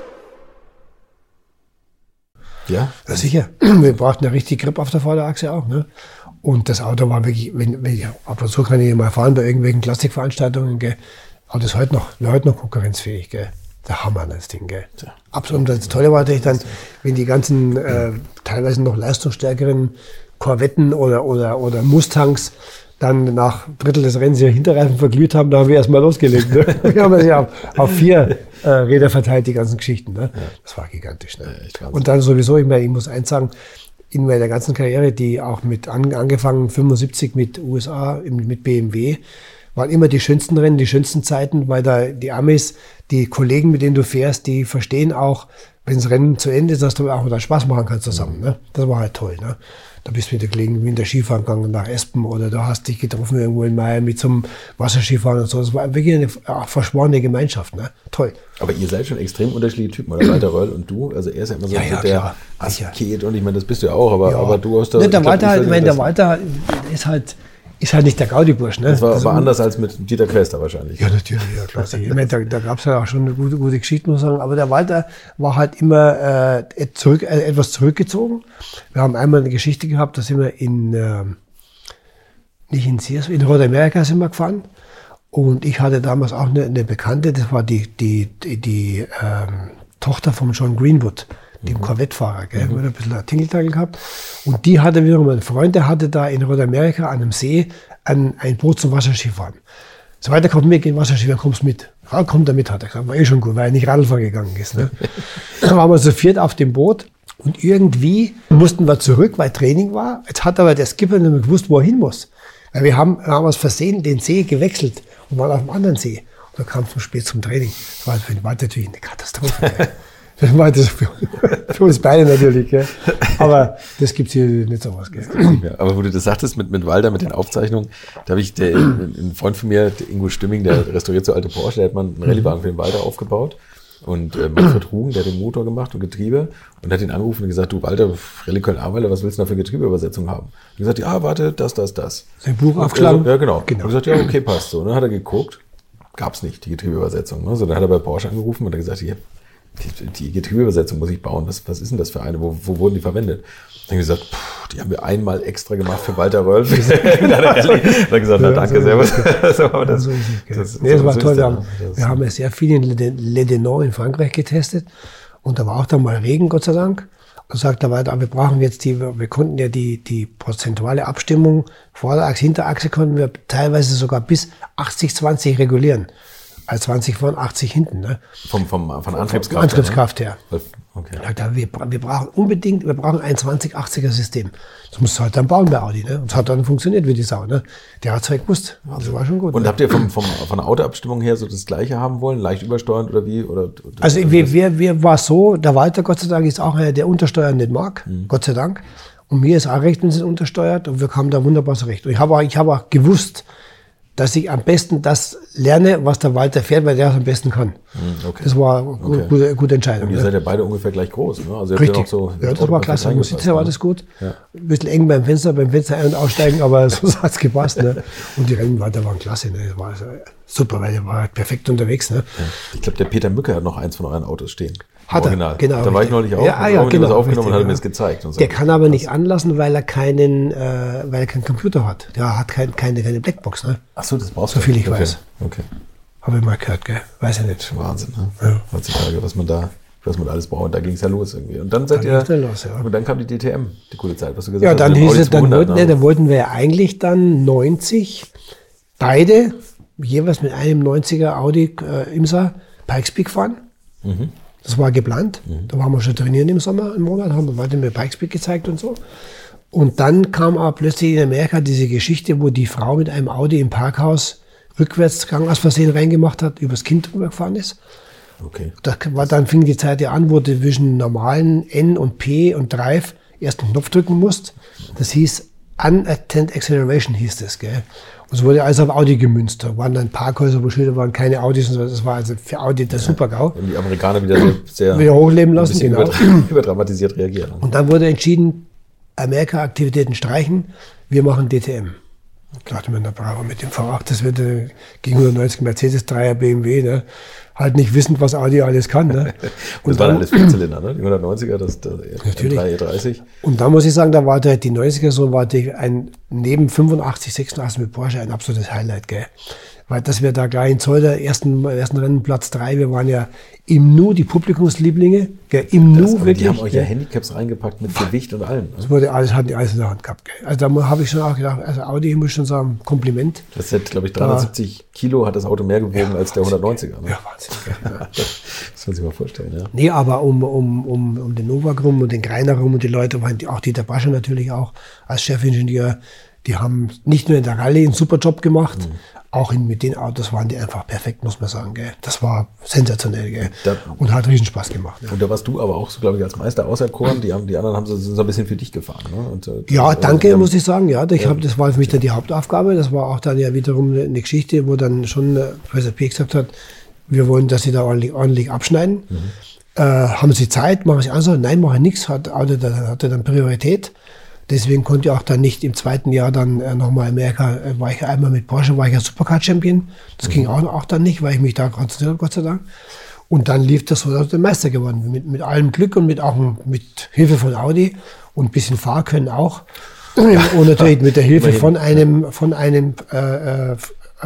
Ja? ja sicher. Wir brauchten ja richtig Grip auf der Vorderachse auch. Ne? Und das Auto war wirklich, wenn, wenn ich, ab und zu kann ich mal fahren bei irgendwelchen Klassikveranstaltungen, gell? Auto ist heute noch, heute noch konkurrenzfähig, gell? Der Hammer, das Ding, gell? Ja. Absolut. Und das Tolle war natürlich dann, wenn die ganzen, äh, teilweise noch leistungsstärkeren Korvetten oder, oder, oder Mustangs dann nach Drittel des Rennens ihre Hinterreifen verglüht haben, da haben wir erstmal losgelegt. Ne? wir haben ja auf, auf vier äh, Räder verteilt, die ganzen Geschichten. Ne? Das war gigantisch. Ne? Ja, und dann sowieso, ich meine, ich muss eins sagen, in meiner ganzen Karriere, die auch mit an, angefangen 75 mit USA, mit BMW, waren immer die schönsten Rennen, die schönsten Zeiten, weil da die Amis, die Kollegen, mit denen du fährst, die verstehen auch, wenn das Rennen zu Ende ist, dass du auch wieder Spaß machen kannst zusammen. Ne? Das war halt toll. Ne? Da bist du mit der Kollegen in der Skifahren gegangen nach Espen oder da hast dich getroffen irgendwo in Mai mit zum Wasserskifahren und so. Das war wirklich eine verschworene Gemeinschaft. Ne? Toll. Aber ihr seid schon extrem unterschiedliche Typen, oder? Walter Röll und du. Also er ist ja immer so ja, ja, der Asket und ich meine, das bist du ja auch, aber, ja. aber du hast da. Ne, der Walter, halt, ich der Walter ist halt ist halt nicht der Gaudi-Bursch. Ne? Das war also, aber anders als mit Dieter Quester wahrscheinlich. Ja, natürlich, ja, klar. ich meine, da, da gab es ja auch schon eine gute, gute Geschichte, muss ich sagen. Aber der Walter war halt immer äh, zurück, äh, etwas zurückgezogen. Wir haben einmal eine Geschichte gehabt, da sind wir in, äh, nicht in Sears, in Nordamerika sind wir gefahren. Und ich hatte damals auch eine, eine Bekannte, das war die, die, die, die ähm, Tochter von John Greenwood dem mhm. Corvette-Fahrer, gell? Mhm. ein bisschen Tingeltangel gehabt. Und die hatte wiederum ein Freund, der hatte da in Nordamerika an einem See ein, ein Boot zum Wasserskifahren. So weiter kommt mit, gehen Wasserskifahren, kommst mit. Ja, kommt er mit, hat er gesagt. War eh schon gut, weil er nicht Radfahren gegangen ist. Ne? Dann waren wir so viert auf dem Boot und irgendwie mussten wir zurück, weil Training war. Jetzt hat aber der Skipper nicht mehr gewusst, wo er hin muss. Weil wir haben, haben aus Versehen den See gewechselt und waren auf dem anderen See. Und da kam es spät zum Training. Das war für den Wald natürlich eine Katastrophe. Das war das für, für uns beide natürlich. Gell? Aber das gibt es hier nicht so was. Gell? Aber wo du das sagtest mit, mit Walter, mit den Aufzeichnungen, da habe ich der, ein Freund von mir, der Ingo Stimming, der restauriert so alte Porsche, der hat mal einen Rallyewagen für den Walter aufgebaut. Und äh, Manfred Rugen, der hat den Motor gemacht und Getriebe und hat ihn angerufen und gesagt, du Walter, Rallye Köln-Aweiler, was willst du da für Getriebeübersetzung haben? Und gesagt, ja, warte, das, das, das. Sein Buch aufgeschlagen? Ja, genau. genau. Und gesagt, ja, okay, passt so. Und dann hat er geguckt, gab's nicht, die Getriebeübersetzung. Ne? So, dann hat er bei Porsche angerufen und hat gesagt, hier, die, Getriebeübersetzung muss ich bauen. Was, was ist denn das für eine? Wo, wo wurden die verwendet? Dann habe ich gesagt, pff, die haben wir einmal extra gemacht für Walter Röll. dann hat er gesagt, na danke, sehr. so, das, das, nee, das war toll. Wir haben, wir haben ja sehr viel in Le Denon in Frankreich getestet. Und da war auch dann mal Regen, Gott sei Dank. Und sagt er weiter, wir brauchen jetzt die, wir konnten ja die, die prozentuale Abstimmung Vorderachse, Hinterachse konnten wir teilweise sogar bis 80-20 regulieren als 20 vorn, 80 hinten. Ne? Vom, vom, von Antriebskraft, Antriebskraft her. Ne? Okay. Ja, wir, wir brauchen unbedingt, wir brauchen ein 2080er System. Das musst du halt dann bauen bei Audi. Ne? Und es hat dann funktioniert wie die Sau. Ne? Der hat es halt gewusst. Also war schon gut. Und ne? habt ihr vom, vom, von der Autoabstimmung her so das Gleiche haben wollen? Leicht übersteuernd oder wie? Oder, also wir, wir, wir war so, der Walter Gott sei Dank ist auch einer, der Untersteuern nicht mag. Mhm. Gott sei Dank. Und mir ist auch recht, wenn sie untersteuert. Und wir kamen da wunderbar zurecht. Und ich habe auch, ich habe auch gewusst, dass ich am besten das lerne, was der Walter fährt, weil der es am besten kann. okay. Das war eine Okay. gute, gute Entscheidung. Ihr ne? seid ja beide ungefähr gleich groß. Ne? Also Richtig. Ja, so ja, das war klasse. Am Sitzer war das gut. Ja. Ein bisschen eng beim Fenster, beim Fenster ein- und aussteigen, aber so hat es gepasst. Ne? Und die Rennweiter waren klasse. Ne? Das war so super, weil der war halt perfekt unterwegs. Ne? Ich glaube, der Peter Mücker hat noch eins von euren Autos stehen. Hat er, Original. genau, Da war ich richtig. neulich auch. Ja, ah, ja, auch mit ihm was genau, aufgenommen und richtig, hat mir ja. das gezeigt. So. Der kann aber nicht anlassen, weil er keinen, äh, weil er keinen Computer hat. Der hat kein, keine, keine Blackbox. Ne? Ach so, das brauchst So du. viel ich okay. weiß. Okay. Habe ich mal gehört, gell? Weiß ich nicht. Wahnsinn, ne? Ja. Heutzutage, was man da, was man alles braucht. Da ging es ja los irgendwie. Und dann seid Da ihr. dann los, ja. Und dann kam die DTM, die coole Zeit, was du gesagt Ja, hast. dann mit dem hieß es, dann 200, wollten, ne, dann wollten wir ja eigentlich dann 90 beide jeweils mit einem 90er Audi äh, Imsa Pikes Peak fahren. Mhm. Das war geplant. Da waren wir schon trainieren im Sommer, im Monat, haben wir weiter mir Pikes Peak gezeigt und so. Und dann kam aber plötzlich in Amerika diese Geschichte, wo die Frau mit einem Audi im Parkhaus rückwärts Gang aus Versehen reingemacht hat, übers Kind drüber gefahren ist. Okay. Da war, dann fing die Zeit ja an, wo du zwischen normalen N und P und Drive erst einen Knopf drücken musst. Das hieß Unattend Acceleration hieß das, gell? Es wurde alles auf Audi gemünzt. Da waren dann Parkhäuser, wo Schilder waren, keine Audis und so. Das war also für Audi der Super-GAU. Und die Amerikaner wieder sehr. Wieder hochleben lassen, genau. überdra- überdramatisiert reagieren. Und dann wurde entschieden, Amerika-Aktivitäten streichen, wir machen DTM. Da dachte man, da brauchen wir mit dem V8, das wird äh, gegen 190 Mercedes, 3er BMW, ne? halt nicht wissend, was Audi alles kann. Ne? Und das waren alles Vierzylinder, ne? Die 190er, das, das Natürlich. M3 E30. Und da muss ich sagen, da war der, die 90er so war die ein neben 85, 86 mit Porsche ein absolutes Highlight, gell. Weil dass wir da gleich in Zolder ersten, ersten Rennen Platz drei, wir waren ja im Nu die Publikumslieblinge, gell, im Das, Nu wirklich. die haben euch ja. Handicaps reingepackt mit Gewicht und allem. Ne? Das wurde alles, hatten die alles in der Hand gehabt, gell. Also da habe ich schon auch gedacht, also Audi muss schon sagen, Kompliment. Das hat, glaube ich, 370 Kilo hat das Auto mehr gewogen als der 190er. Ne? Ja, Wahnsinn. Ja. Das muss sich mal vorstellen, ja. Nee, aber um, um, um, um den Novak rum und den Greiner rum und die Leute, auch Dieter Bascher natürlich auch als Chefingenieur, die haben nicht nur in der Rallye einen super Job gemacht, Mhm. Auch in, mit den Autos waren die einfach perfekt, muss man sagen. Gell. Das war sensationell gell. Da- und hat riesen Spaß gemacht. Ja, Und da warst du aber auch, so, glaube ich, als Meister auserkoren. Die, haben, die anderen haben so, so ein bisschen für dich gefahren. Ne? Und, äh, ja also, danke, haben- muss ich sagen. Ja, ich hab, das war für mich dann die Hauptaufgabe. Das war auch dann ja wiederum eine, Geschichte, wo dann schon äh, Professor P. gesagt hat, wir wollen, dass sie da ordentlich, ordentlich abschneiden. Mhm. Äh, haben Sie Zeit? Machen Sie also? Nein, mache nichts. Hat, dann- hatte dann Priorität. Deswegen konnte ich auch dann nicht im zweiten Jahr dann äh, nochmal Amerika, äh, war ich ja einmal mit Porsche, war ich ja Supercar-Champion. Das ging auch, auch dann nicht, weil ich mich da konzentriert habe, Gott sei Dank. Und dann lief das so, dass ich der Meister geworden bin. Mit, mit allem Glück und mit auch mit Hilfe von Audi und ein bisschen Fahrkönnen auch. Und natürlich mit der Hilfe von einem, von einem äh, äh,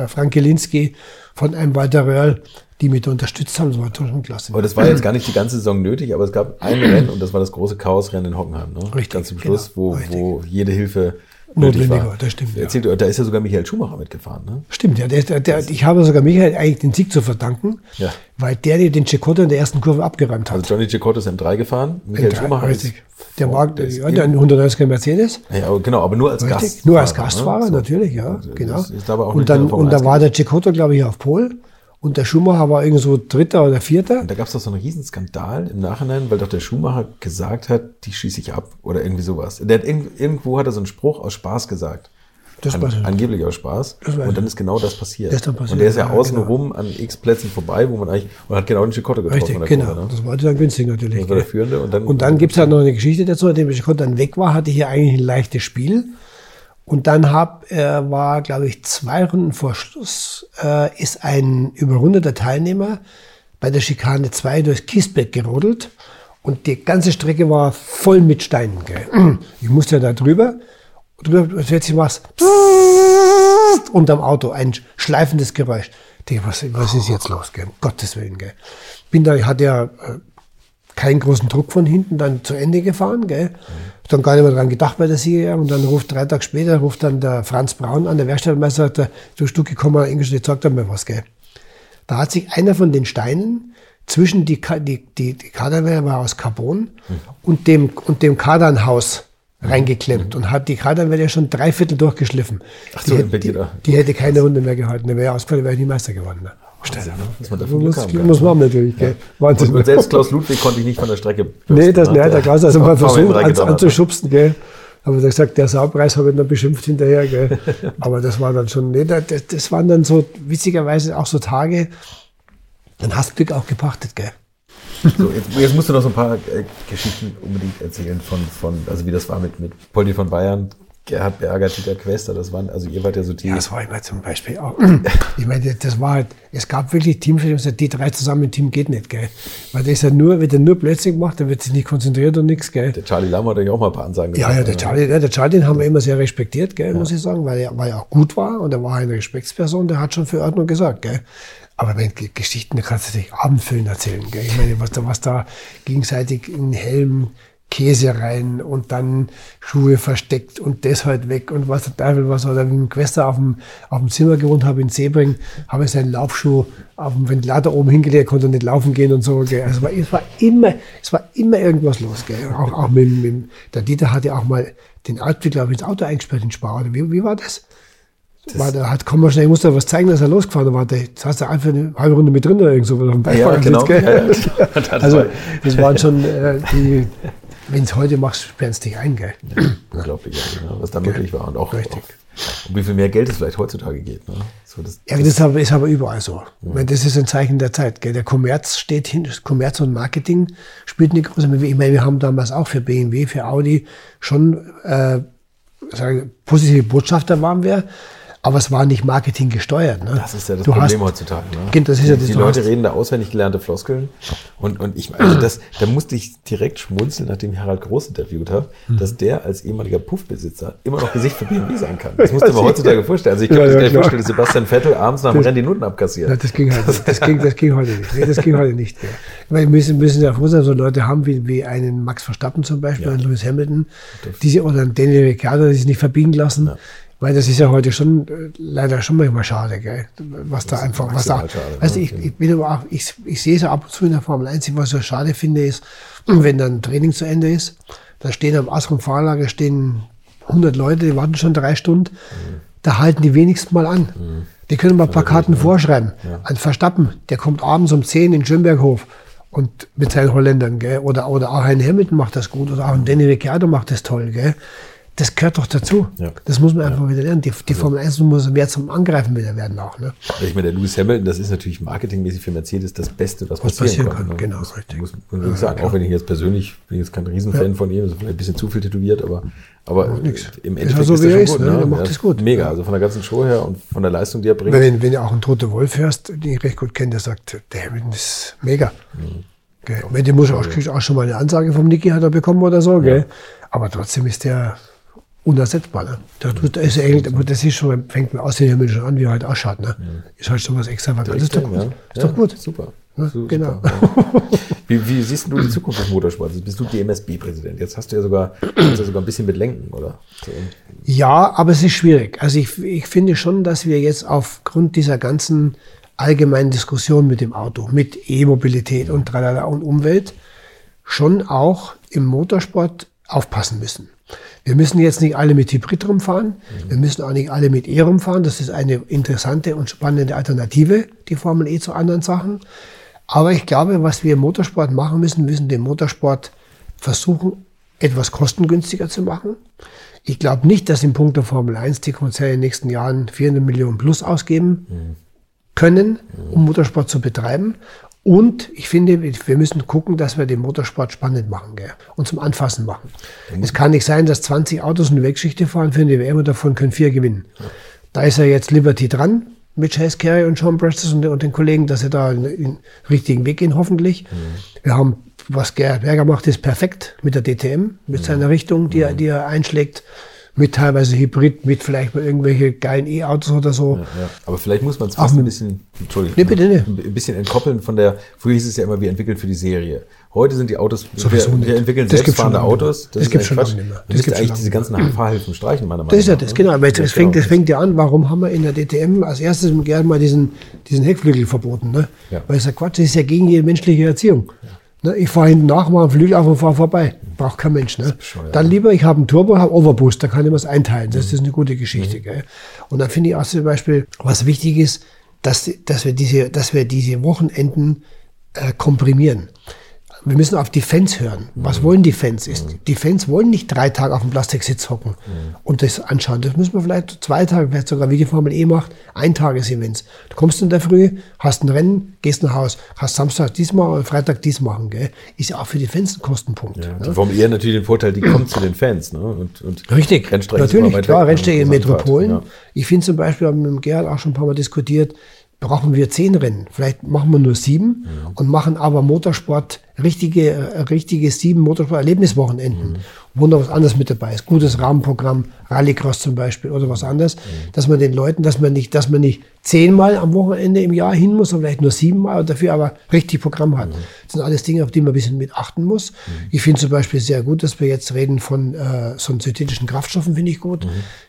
Frank Gelinski, von einem Walter Röhrl, die mich da unterstützt haben. Das war schon klasse. Aber das war jetzt gar nicht die ganze Saison nötig, aber es gab ein Rennen und das war das große Chaosrennen in Hockenheim. Ne? Richtig, Ganz zum Schluss, genau, wo, richtig. wo jede Hilfe nötig Notwendig war. war, das stimmt, ja. Erzählt, ihr, da ist ja sogar Michael Schumacher mitgefahren. Ne? Stimmt, ja. Der, der, der, ich habe sogar Michael eigentlich den Sieg zu verdanken, Ja. weil der dir den Cecotto in der ersten Kurve abgeräumt hat. Also Johnny Cicotto ist M3 gefahren, Michael Der- Schumacher ist richtig. Der vor- war der ist ja, der 190er Mercedes. Ja, aber genau, aber nur als Richtig. Gastfahrer. Nur als Gastfahrer, ne? Natürlich, ja, Und, äh, genau. das ist aber auch und dann, der und da 1 war der Cecotto, glaube ich, auf Pol. Und der Schumacher war irgendwo Dritter oder Vierter. Und da gab es doch so einen Riesenskandal im Nachhinein, weil doch der Schumacher gesagt hat, die schieße ich ab oder irgendwie sowas. Der hat irgend, irgendwo hat er so einen Spruch aus Spaß gesagt. Das An, weiß ich. angeblich aus Spaß. Das weiß Und dann ist genau das passiert. Das ist dann passiert, Und der ist ja, ja, genau. rum an x Plätzen vorbei, wo man eigentlich, und hat genau den Chicotto getroffen. Richtig, der genau. Kurve, ne? Das war dann günstig natürlich. Das war der. Führende und dann- und dann gibt es halt noch eine Geschichte dazu, nachdem Cecotto dann weg war, hatte ich hier eigentlich ein leichtes Spiel. Und dann hab, äh, war, glaube ich, zwei Runden vor Schluss, äh, ist ein überrundeter Teilnehmer bei der Schikane 2 durchs Kiesbett gerodelt. Und die ganze Strecke war voll mit Steinen. Gell. Ich musste ja da drüber. Und drüber plötzlich es unterm Auto, ein schleifendes Geräusch. Ich denke, was, was ist jetzt los? Gell? Um Gottes Willen. Gell? Bin da, ich hatte ja äh, keinen großen Druck von hinten dann zu Ende gefahren. Gell? Dann gar nicht mehr dran gedacht bei der Sieger. Und dann ruft drei Tage später, ruft dann der Franz Braun an, der Werkstattmeister, sagt, er, du Stück gekommen, Ingolstadt, sagt er mir was. Gell? Da hat sich einer von den Steinen zwischen die, die, die, die Kardanwelle war aus Carbon und dem, und dem Kardanhaus reingeklemmt und hat die Kardanwelle schon drei Viertel durchgeschliffen. Ach so, die, die, die hätte keine Runde mehr gehalten. Der wäre ausgefallen, wäre ich nie Meister geworden. Ne? Ne? Was man dafür Glück Muss, haben muss man natürlich. Gell? Wahnsinn. Und, und selbst Klaus Ludwig konnte ich nicht von der Strecke Nee, das, ne? nee, der Klaus hat also mal versucht an, anzuschubsen, gell. Aber er gesagt, der Saupreis habe ich dann beschimpft hinterher. Gell? Aber das war dann schon, nee, das, das waren dann so witzigerweise auch so Tage, dann hast du Glück auch gepachtet, gell? So, jetzt, jetzt, musst du noch so ein paar äh, Geschichten unbedingt erzählen von, von, also wie das war mit, mit Poldi von Bayern, Gerhard Berger, Dieter Quester, das waren, also ihr wart ja so die. Ja, das war immer zum Beispiel auch. Ich meine, das war halt, es gab wirklich Teams, die gesagt, die drei zusammen im Team geht nicht, gell. Weil der ist ja nur, wenn der nur plötzlich macht, der wird sich nicht konzentriert und nichts, gell. Der Charlie Lamm hat euch auch mal ein paar Ansagen gemacht. Ja, ja, der Charlie, ja, der Charlie, den haben wir immer sehr respektiert, gell, ja. muss ich sagen, weil er, weil er auch gut war und er war eine Respektsperson, der hat schon für Ordnung gesagt, gell. Aber wenn Geschichten, da kannst du dich Abendfüllen erzählen, gell. Ich meine, was da, was da gegenseitig in Helm, Käse rein und dann Schuhe versteckt und das halt weg und was der Teufel was. Oder wie ein Quester auf dem, auf dem Zimmer gewohnt habe in Sebring, habe ich seinen Laufschuh auf dem Ventilator oben hingelegt, konnte nicht laufen gehen und so. Gell. Also es war immer, es war immer irgendwas los. Gell. Auch, auch mit, mit, der Dieter hatte auch mal den Altweg, glaube ich, ins Auto eingesperrt in Spar. Oder wie, wie war das? Das war, der hat, komm mal schnell, ich muss da was zeigen, dass er losgefahren war. Das hast du einfach eine halbe Runde mit drin oder irgend so auf dem ja, genau. Ja, ja. also, das waren schon äh, die, wenn es heute machst, sperrst dich ein, gell? Ja, unglaublich, ja, was da möglich war. Und auch, Richtig. auch um wie viel mehr Geld es vielleicht heutzutage geht. Ne? So, das, ja, das ist aber, ist aber überall so. Ja. Das ist ein Zeichen der Zeit. Gell? Der Kommerz steht hin, Kommerz und Marketing spielt eine große Rolle. Ich meine, wir haben damals auch für BMW, für Audi schon äh, sagen, positive Botschafter waren wir. Aber es war nicht Marketing gesteuert. Ne? Das ist ja das du Problem hast, heutzutage. Ne? Das ist ja das, die Leute reden da auswendig gelernte Floskeln. Und, und ich also das, da musste ich direkt schmunzeln, nachdem ich Harald Groß interviewt habe, mhm. dass der als ehemaliger Puffbesitzer immer noch Gesicht für BMW sein kann. Das musste man heutzutage vorstellen. Also ich kann mir ja, das gar nicht vorstellen, dass Sebastian Vettel abends nach dem Rennen die Noten abkassiert. Ja, das ging halt nicht. Das ging, das ging heute nicht. Das ging heute nicht. Ja. Wir müssen, müssen ja froh sein, so Leute haben wie, wie einen Max Verstappen zum Beispiel, ja. einen Lewis Hamilton, die sie, oder einen Daniel Ricciardo, die sich nicht verbiegen lassen. Ja weil das ist ja heute schon äh, leider schon manchmal schade, gell? Was da einfach, was da. Schade, also ich, ich, bin aber auch, ich, ich sehe es ab und zu in der Formel 1, was ich so schade finde, ist, wenn dann Training zu Ende ist, da stehen am Asrum Fahrlager stehen 100 Leute, die warten schon drei Stunden, mhm. da halten die wenigstens mal an. Mhm. Die können mal Plakaten ja, vorschreiben. Ja. An Verstappen, der kommt abends um 10 in Schönberghof und mit seinen Holländern, gell? Oder, oder auch ein Hamilton macht das gut, oder auch ein Danny Ricciardo macht das toll, gell? Das gehört doch dazu. Ja. Das muss man einfach ja. wieder lernen. Die, die also, Formel 1 muss mehr zum Angreifen wieder werden auch. Ne? Ich meine, der Lewis Hamilton, das ist natürlich marketingmäßig für Mercedes das Beste, was, was passieren, passieren kann. kann. Genau, muss, richtig. Muss man wirklich sagen, auch wenn ich jetzt persönlich, bin jetzt kein Riesenfan von ihm, also vielleicht ein bisschen zu viel tätowiert, aber, aber im Endeffekt ist, so, ist er ist, gut. Ne? Er macht es gut. Mega, also von der ganzen Show her und von der Leistung, die er bringt. Wenn, wenn du auch einen Tote Wolf hörst, den ich recht gut kenne, der sagt, der Hamilton ist mega. Mhm. Gell? Ja, den muss auch, auch schon mal eine Ansage vom Niki hat er bekommen oder so, gell? Aber trotzdem ist der unersetzbar. Ne? Das, das, ist eigentlich, das ist schon, fängt mit Aussehen schon an, wie er halt ausschaut. Ne? Ja. Ist halt schon was extravagantes. Ist, doch gut. Ja. Ist doch gut. Super. Ja, super genau. wie, wie, siehst du die Zukunft des Motorsports? Bist du DMSB-Präsident. Jetzt hast du ja sogar, hast ja sogar ein bisschen mit Lenken, oder? Ja, aber es ist schwierig. Also ich, ich finde schon, dass wir jetzt aufgrund dieser ganzen allgemeinen Diskussion mit dem Auto, mit E-Mobilität und tralala und Umwelt, schon auch im Motorsport aufpassen müssen. Wir müssen jetzt nicht alle mit Hybrid rumfahren. Mhm. Wir müssen auch nicht alle mit E rumfahren. Das ist eine interessante und spannende Alternative, die Formel E zu anderen Sachen. Aber ich glaube, was wir im Motorsport machen müssen, müssen den Motorsport versuchen, etwas kostengünstiger zu machen. Ich glaube nicht, dass im Punkt der Formel 1 die Konzerne in den nächsten Jahren 400 Millionen plus ausgeben mhm. können, um Motorsport zu betreiben. Und ich finde, wir müssen gucken, dass wir den Motorsport spannend machen gell? und zum Anfassen machen. Es kann nicht sein, dass 20 Autos eine Weggeschichte fahren für eine WM und davon können vier gewinnen. Ja. Da ist ja jetzt Liberty dran mit Chase Carey und Sean Preston und, und, den Kollegen, dass sie da den richtigen Weg gehen, hoffentlich. Mhm. Wir haben, was Gerhard Berger macht, ist perfekt mit der DTM, mit mhm. seiner Richtung, die, er, die er einschlägt mit teilweise Hybrid, mit vielleicht mal irgendwelche geilen E-Autos oder so. Ja, ja. Aber vielleicht muss man es fast ein bisschen, Entschuldigung, nee, bitte, nee. ein bisschen entkoppeln von der, früher hieß es ja immer, wir entwickeln für die Serie. Heute sind die Autos, wir, wir, entwickeln das selbstfahrende Autos. Das, das gibt schon lange nicht mehr. Das gibt eigentlich diese ganzen Fahrhilfen streichen, meiner Meinung nach. Das ist ja das, genau. Aber das, fängt, genau. das fängt ja an, warum haben wir in der DTM als erstes gerne mal diesen, diesen Heckflügel verboten, ne? Ja. Weil ich sage, Quatsch, das ist ja gegen jede menschliche Erziehung. Ja. Ne, ich fahre hinten nach, mache einen Flügel auf und fahre vorbei. Braucht kein Mensch. Ne? Dann lieber, ich habe einen Turbo, habe Overboost, da kann ich was einteilen. Das ist eine gute Geschichte. Mhm. Und dann finde ich auch zum Beispiel, was wichtig ist, dass, dass, wir, diese, dass wir diese Wochenenden äh, komprimieren. Wir müssen auf die Fans hören. Was wollen die Fans? Ist, die Fans wollen nicht drei Tage auf dem Plastiksitz hocken und das anschauen. Das müssen wir vielleicht zwei Tage, vielleicht sogar wie die Formel E macht, Eintages-Events. Du kommst in der Früh, hast ein Rennen, gehst nach Hause, hast Samstag diesmal und Freitag dies machen. Gell? Ist ja auch für die Fans ein Kostenpunkt. Ja, ne? die Formel E natürlich den Vorteil, die kommt zu den Fans. Ne? Und, und Richtig, natürlich, klar, Rennstrecke in Metropolen. Ja. Ich finde zum Beispiel, haben wir mit dem Gerhard auch schon ein paar Mal diskutiert, brauchen wir zehn Rennen. Vielleicht machen wir nur sieben und machen aber Motorsport, richtige, äh, richtige sieben Motorsport-Erlebniswochenenden, wo noch was anderes mit dabei ist. Gutes Rahmenprogramm, Rallycross zum Beispiel oder was anderes, dass man den Leuten, dass man nicht, dass man nicht zehnmal am Wochenende im Jahr hin muss, sondern vielleicht nur siebenmal und dafür aber richtig Programm hat. Das sind alles Dinge, auf die man ein bisschen mit achten muss. Ich finde zum Beispiel sehr gut, dass wir jetzt reden von äh, so synthetischen Kraftstoffen, finde ich gut.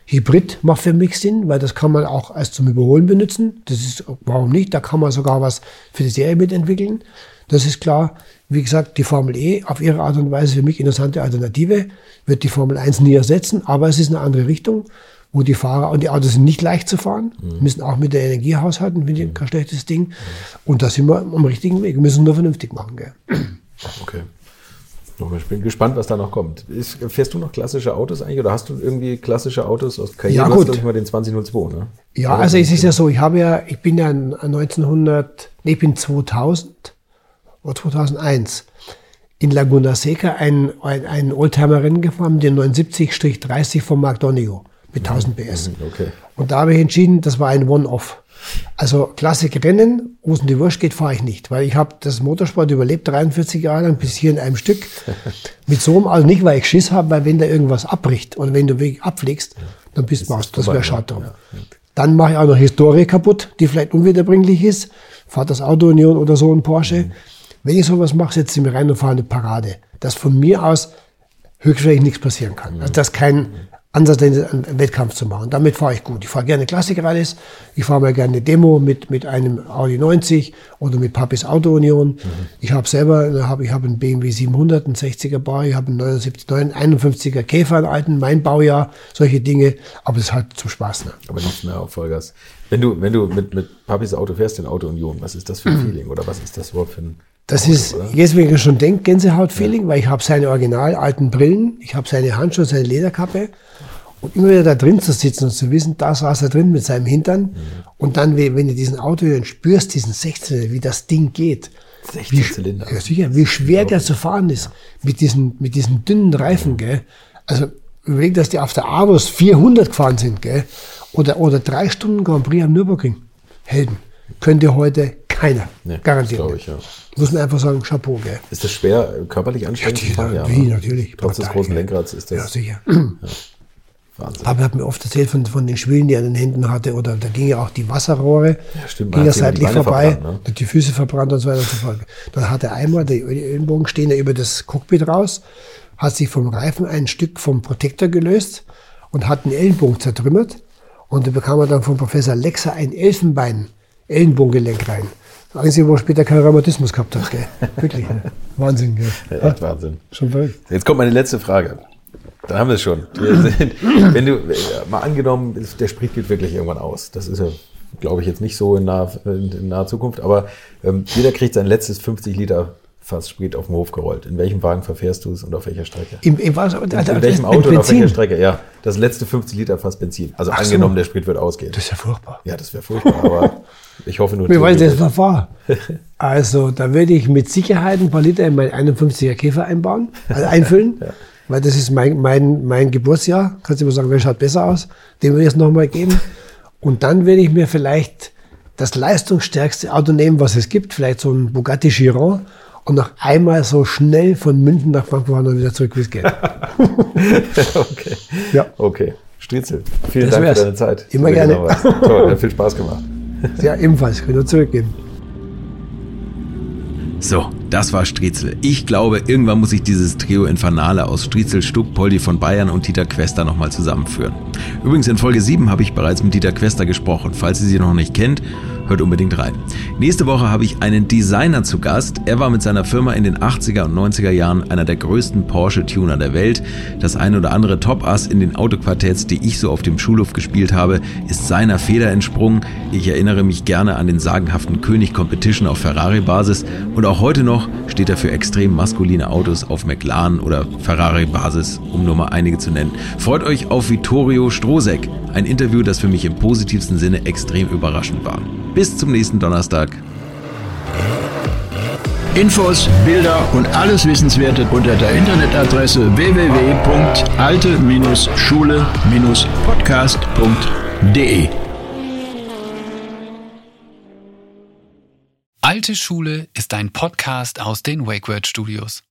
Hybrid macht für mich Sinn, weil das kann man auch als zum Überholen benutzen. Das ist, warum nicht? Da kann man sogar was für die Serie mitentwickeln. Das ist klar. Wie gesagt, die Formel E auf ihre Art und Weise für mich interessante Alternative, wird die Formel 1 nie ersetzen, aber es ist eine andere Richtung, wo die Fahrer und die Autos sind nicht leicht zu fahren, müssen auch mit der Energie haushalten, finde ich kein schlechtes Ding. Und da sind wir am richtigen Weg, wir müssen nur vernünftig machen. Gell? Okay. Ich bin gespannt, was da noch kommt. Ist, fährst du noch klassische Autos eigentlich oder hast du irgendwie klassische Autos aus Karriere? Ja, Du hast, gut. glaub ich mal den 2002, ne? Ja, also es ist ja so, ich habe ja, ich bin ja 1900, nee, ich bin 2000 oder 2001 in Laguna Seca ein, ein, ein Oldtimer-Rennen gefahren, den 79-30 von Mark Donegal mit 1000 PS. Okay. Und da habe ich entschieden, das war ein One-Off. Also Klassik-Rennen, wo es um die Wurst geht, fahre ich nicht, weil ich habe das Motorsport überlebt, 43 Jahre lang, bis hier in einem Stück. Mit so einem, also nicht, weil ich Schiss habe, weil wenn da irgendwas abbricht oder wenn du wirklich abfliegst, dann bist du aus. Das wäre ja. schade drum. Dann mache ich auch noch Historie kaputt, die vielleicht unwiederbringlich ist. Fahrt das Auto Union oder so ein Porsche. Wenn ich sowas mache, setze ich mir rein und fahre eine Parade. Dass von mir aus höchstwahrscheinlich nichts passieren kann. Also das ist kein Ansatz, einen Wettkampf zu machen. Damit fahre ich gut. Ich fahre gerne Klassikrallyes. Ich fahre mal gerne eine Demo mit, mit einem Audi 90 oder mit Papis Auto Union. Ich habe selber, da habe ich habe einen BMW 700, einen 60er Bau, ich habe einen 79, 51er Käfer, einen alten, mein Baujahr, solche Dinge. Aber es ist halt zum Spaß. Ne? Aber nichts mehr auf Vollgas. Wenn du, wenn du mit, mit Papis Auto fährst, in Auto Union, was ist das für ein Feeling oder was ist das überhaupt für ein Das Auto, ist, oder? jetzt wenn ich schon denke, Gänsehaut-Feeling, weil ich habe seine original alten Brillen, ich habe seine Handschuhe, seine Lederkappe und immer wieder da drin zu sitzen und zu wissen, da saß er drin mit seinem Hintern und dann, wenn du diesen Auto dann spürst, diesen 16, wie das Ding geht. 16 wie, Zylinder. Ja, sicher, wie schwer der zu fahren ist mit diesen, mit diesen dünnen Reifen, gell. Also, überleg, dass die auf der Avus 400 gefahren sind, gell. Oder, oder drei Stunden Grand Prix am Nürburgring. Helden. Könnte heute keiner. Nee, garantiert. das ich, ja. Muss man einfach sagen, Chapeau, gell. Ist das schwer, körperlich anstrengend wie, ne? natürlich. Trotz des großen. Lenkrads ist Ja, das sicher. Wahnsinn. Papa hat mir oft erzählt von, von den Schwillen, die er an den Händen hatte. Oder da ging ja auch die Wasserrohre. Ja, stimmt, Ging die seitlich vorbei. ne? Die Füße verbrannt und so weiter und so fort. Dann hat er einmal, die Ellenbogen stehen ja über das Cockpit raus, hat sich vom Reifen ein Stück vom Protektor gelöst und hat den Ellenbogen zertrümmert. Und da bekam er dann vom Professor Lexa ein Elfenbein, Ellenbogengelenk rein. Das Einzige, wo er später keinen Rheumatismus gehabt hat, gell? Wirklich. ne? Wahnsinn, gell? Ja, echt Wahnsinn. Schon verrückt. Jetzt kommt meine letzte Frage. Dann haben wir es schon. Wir sind, wenn du, mal angenommen, der Sprit geht wirklich irgendwann aus. Das ist ja, glaube ich, jetzt nicht so in naher, in, naher Zukunft, aber ähm, jeder kriegt sein letztes 50 Liter Fass Sprit auf den Hof gerollt. In welchem Wagen verfährst du es und auf welcher Strecke? Im, im, was, In, in welchem Auto und auf welcher Strecke? Ja, das letzte 50 Liter Fass Benzin. Also Ach so. angenommen, der Sprit wird ausgehen. Das ist ja furchtbar. Ja, das wäre furchtbar, aber ich hoffe nur. Wie weit das war. Also, da würde ich mit Sicherheit ein paar Liter in meinen 51er Käfer einbauen, also einfüllen. Weil das ist mein, mein, mein Geburtsjahr. Kannst du immer sagen, wer schaut besser aus? Den würde ich es nochmal geben. Und dann würde ich mir vielleicht das leistungsstärkste Auto nehmen, was es gibt. Vielleicht so ein Bugatti Chiron. Und noch einmal so schnell von München nach Frankfurt fahren und wieder zurück, wie es geht. okay. Ja. Okay. Striezel, vielen Das Dank wär's. für deine Zeit. Immer gerne. Toll, hat viel Spaß gemacht. Ja, ebenfalls. Ich nur zurückgeben. So, das war Striezel. Ich glaube, irgendwann muss ich dieses Trio Infernale aus Striezel, Stuck, Poldi von Bayern und Dieter Quester nochmal zusammenführen. Übrigens in Folge 7 habe ich bereits mit Dieter Quester gesprochen. Falls ihr sie noch nicht kennt, hört unbedingt rein. Nächste Woche habe ich einen Designer zu Gast. Er war mit seiner Firma in den 80er und 90er Jahren einer der größten Porsche-Tuner der Welt. Das ein oder andere Top-Ass in den Autoquartetts, die ich so auf dem Schulhof gespielt habe, ist seiner Feder entsprungen. Ich erinnere mich gerne an den sagenhaften König Competition auf Ferrari-Basis und auch heute noch steht er für extrem maskuline Autos auf McLaren oder Ferrari-Basis, um nur mal einige zu nennen. Freut euch auf Vittorio Strosek, ein Interview, das für mich im positivsten Sinne extrem überraschend war. Bis zum nächsten Donnerstag. Infos, Bilder und alles Wissenswerte unter der Internetadresse www.alte-schule-podcast.de. Alte Schule ist ein Podcast aus den WakeWord Studios.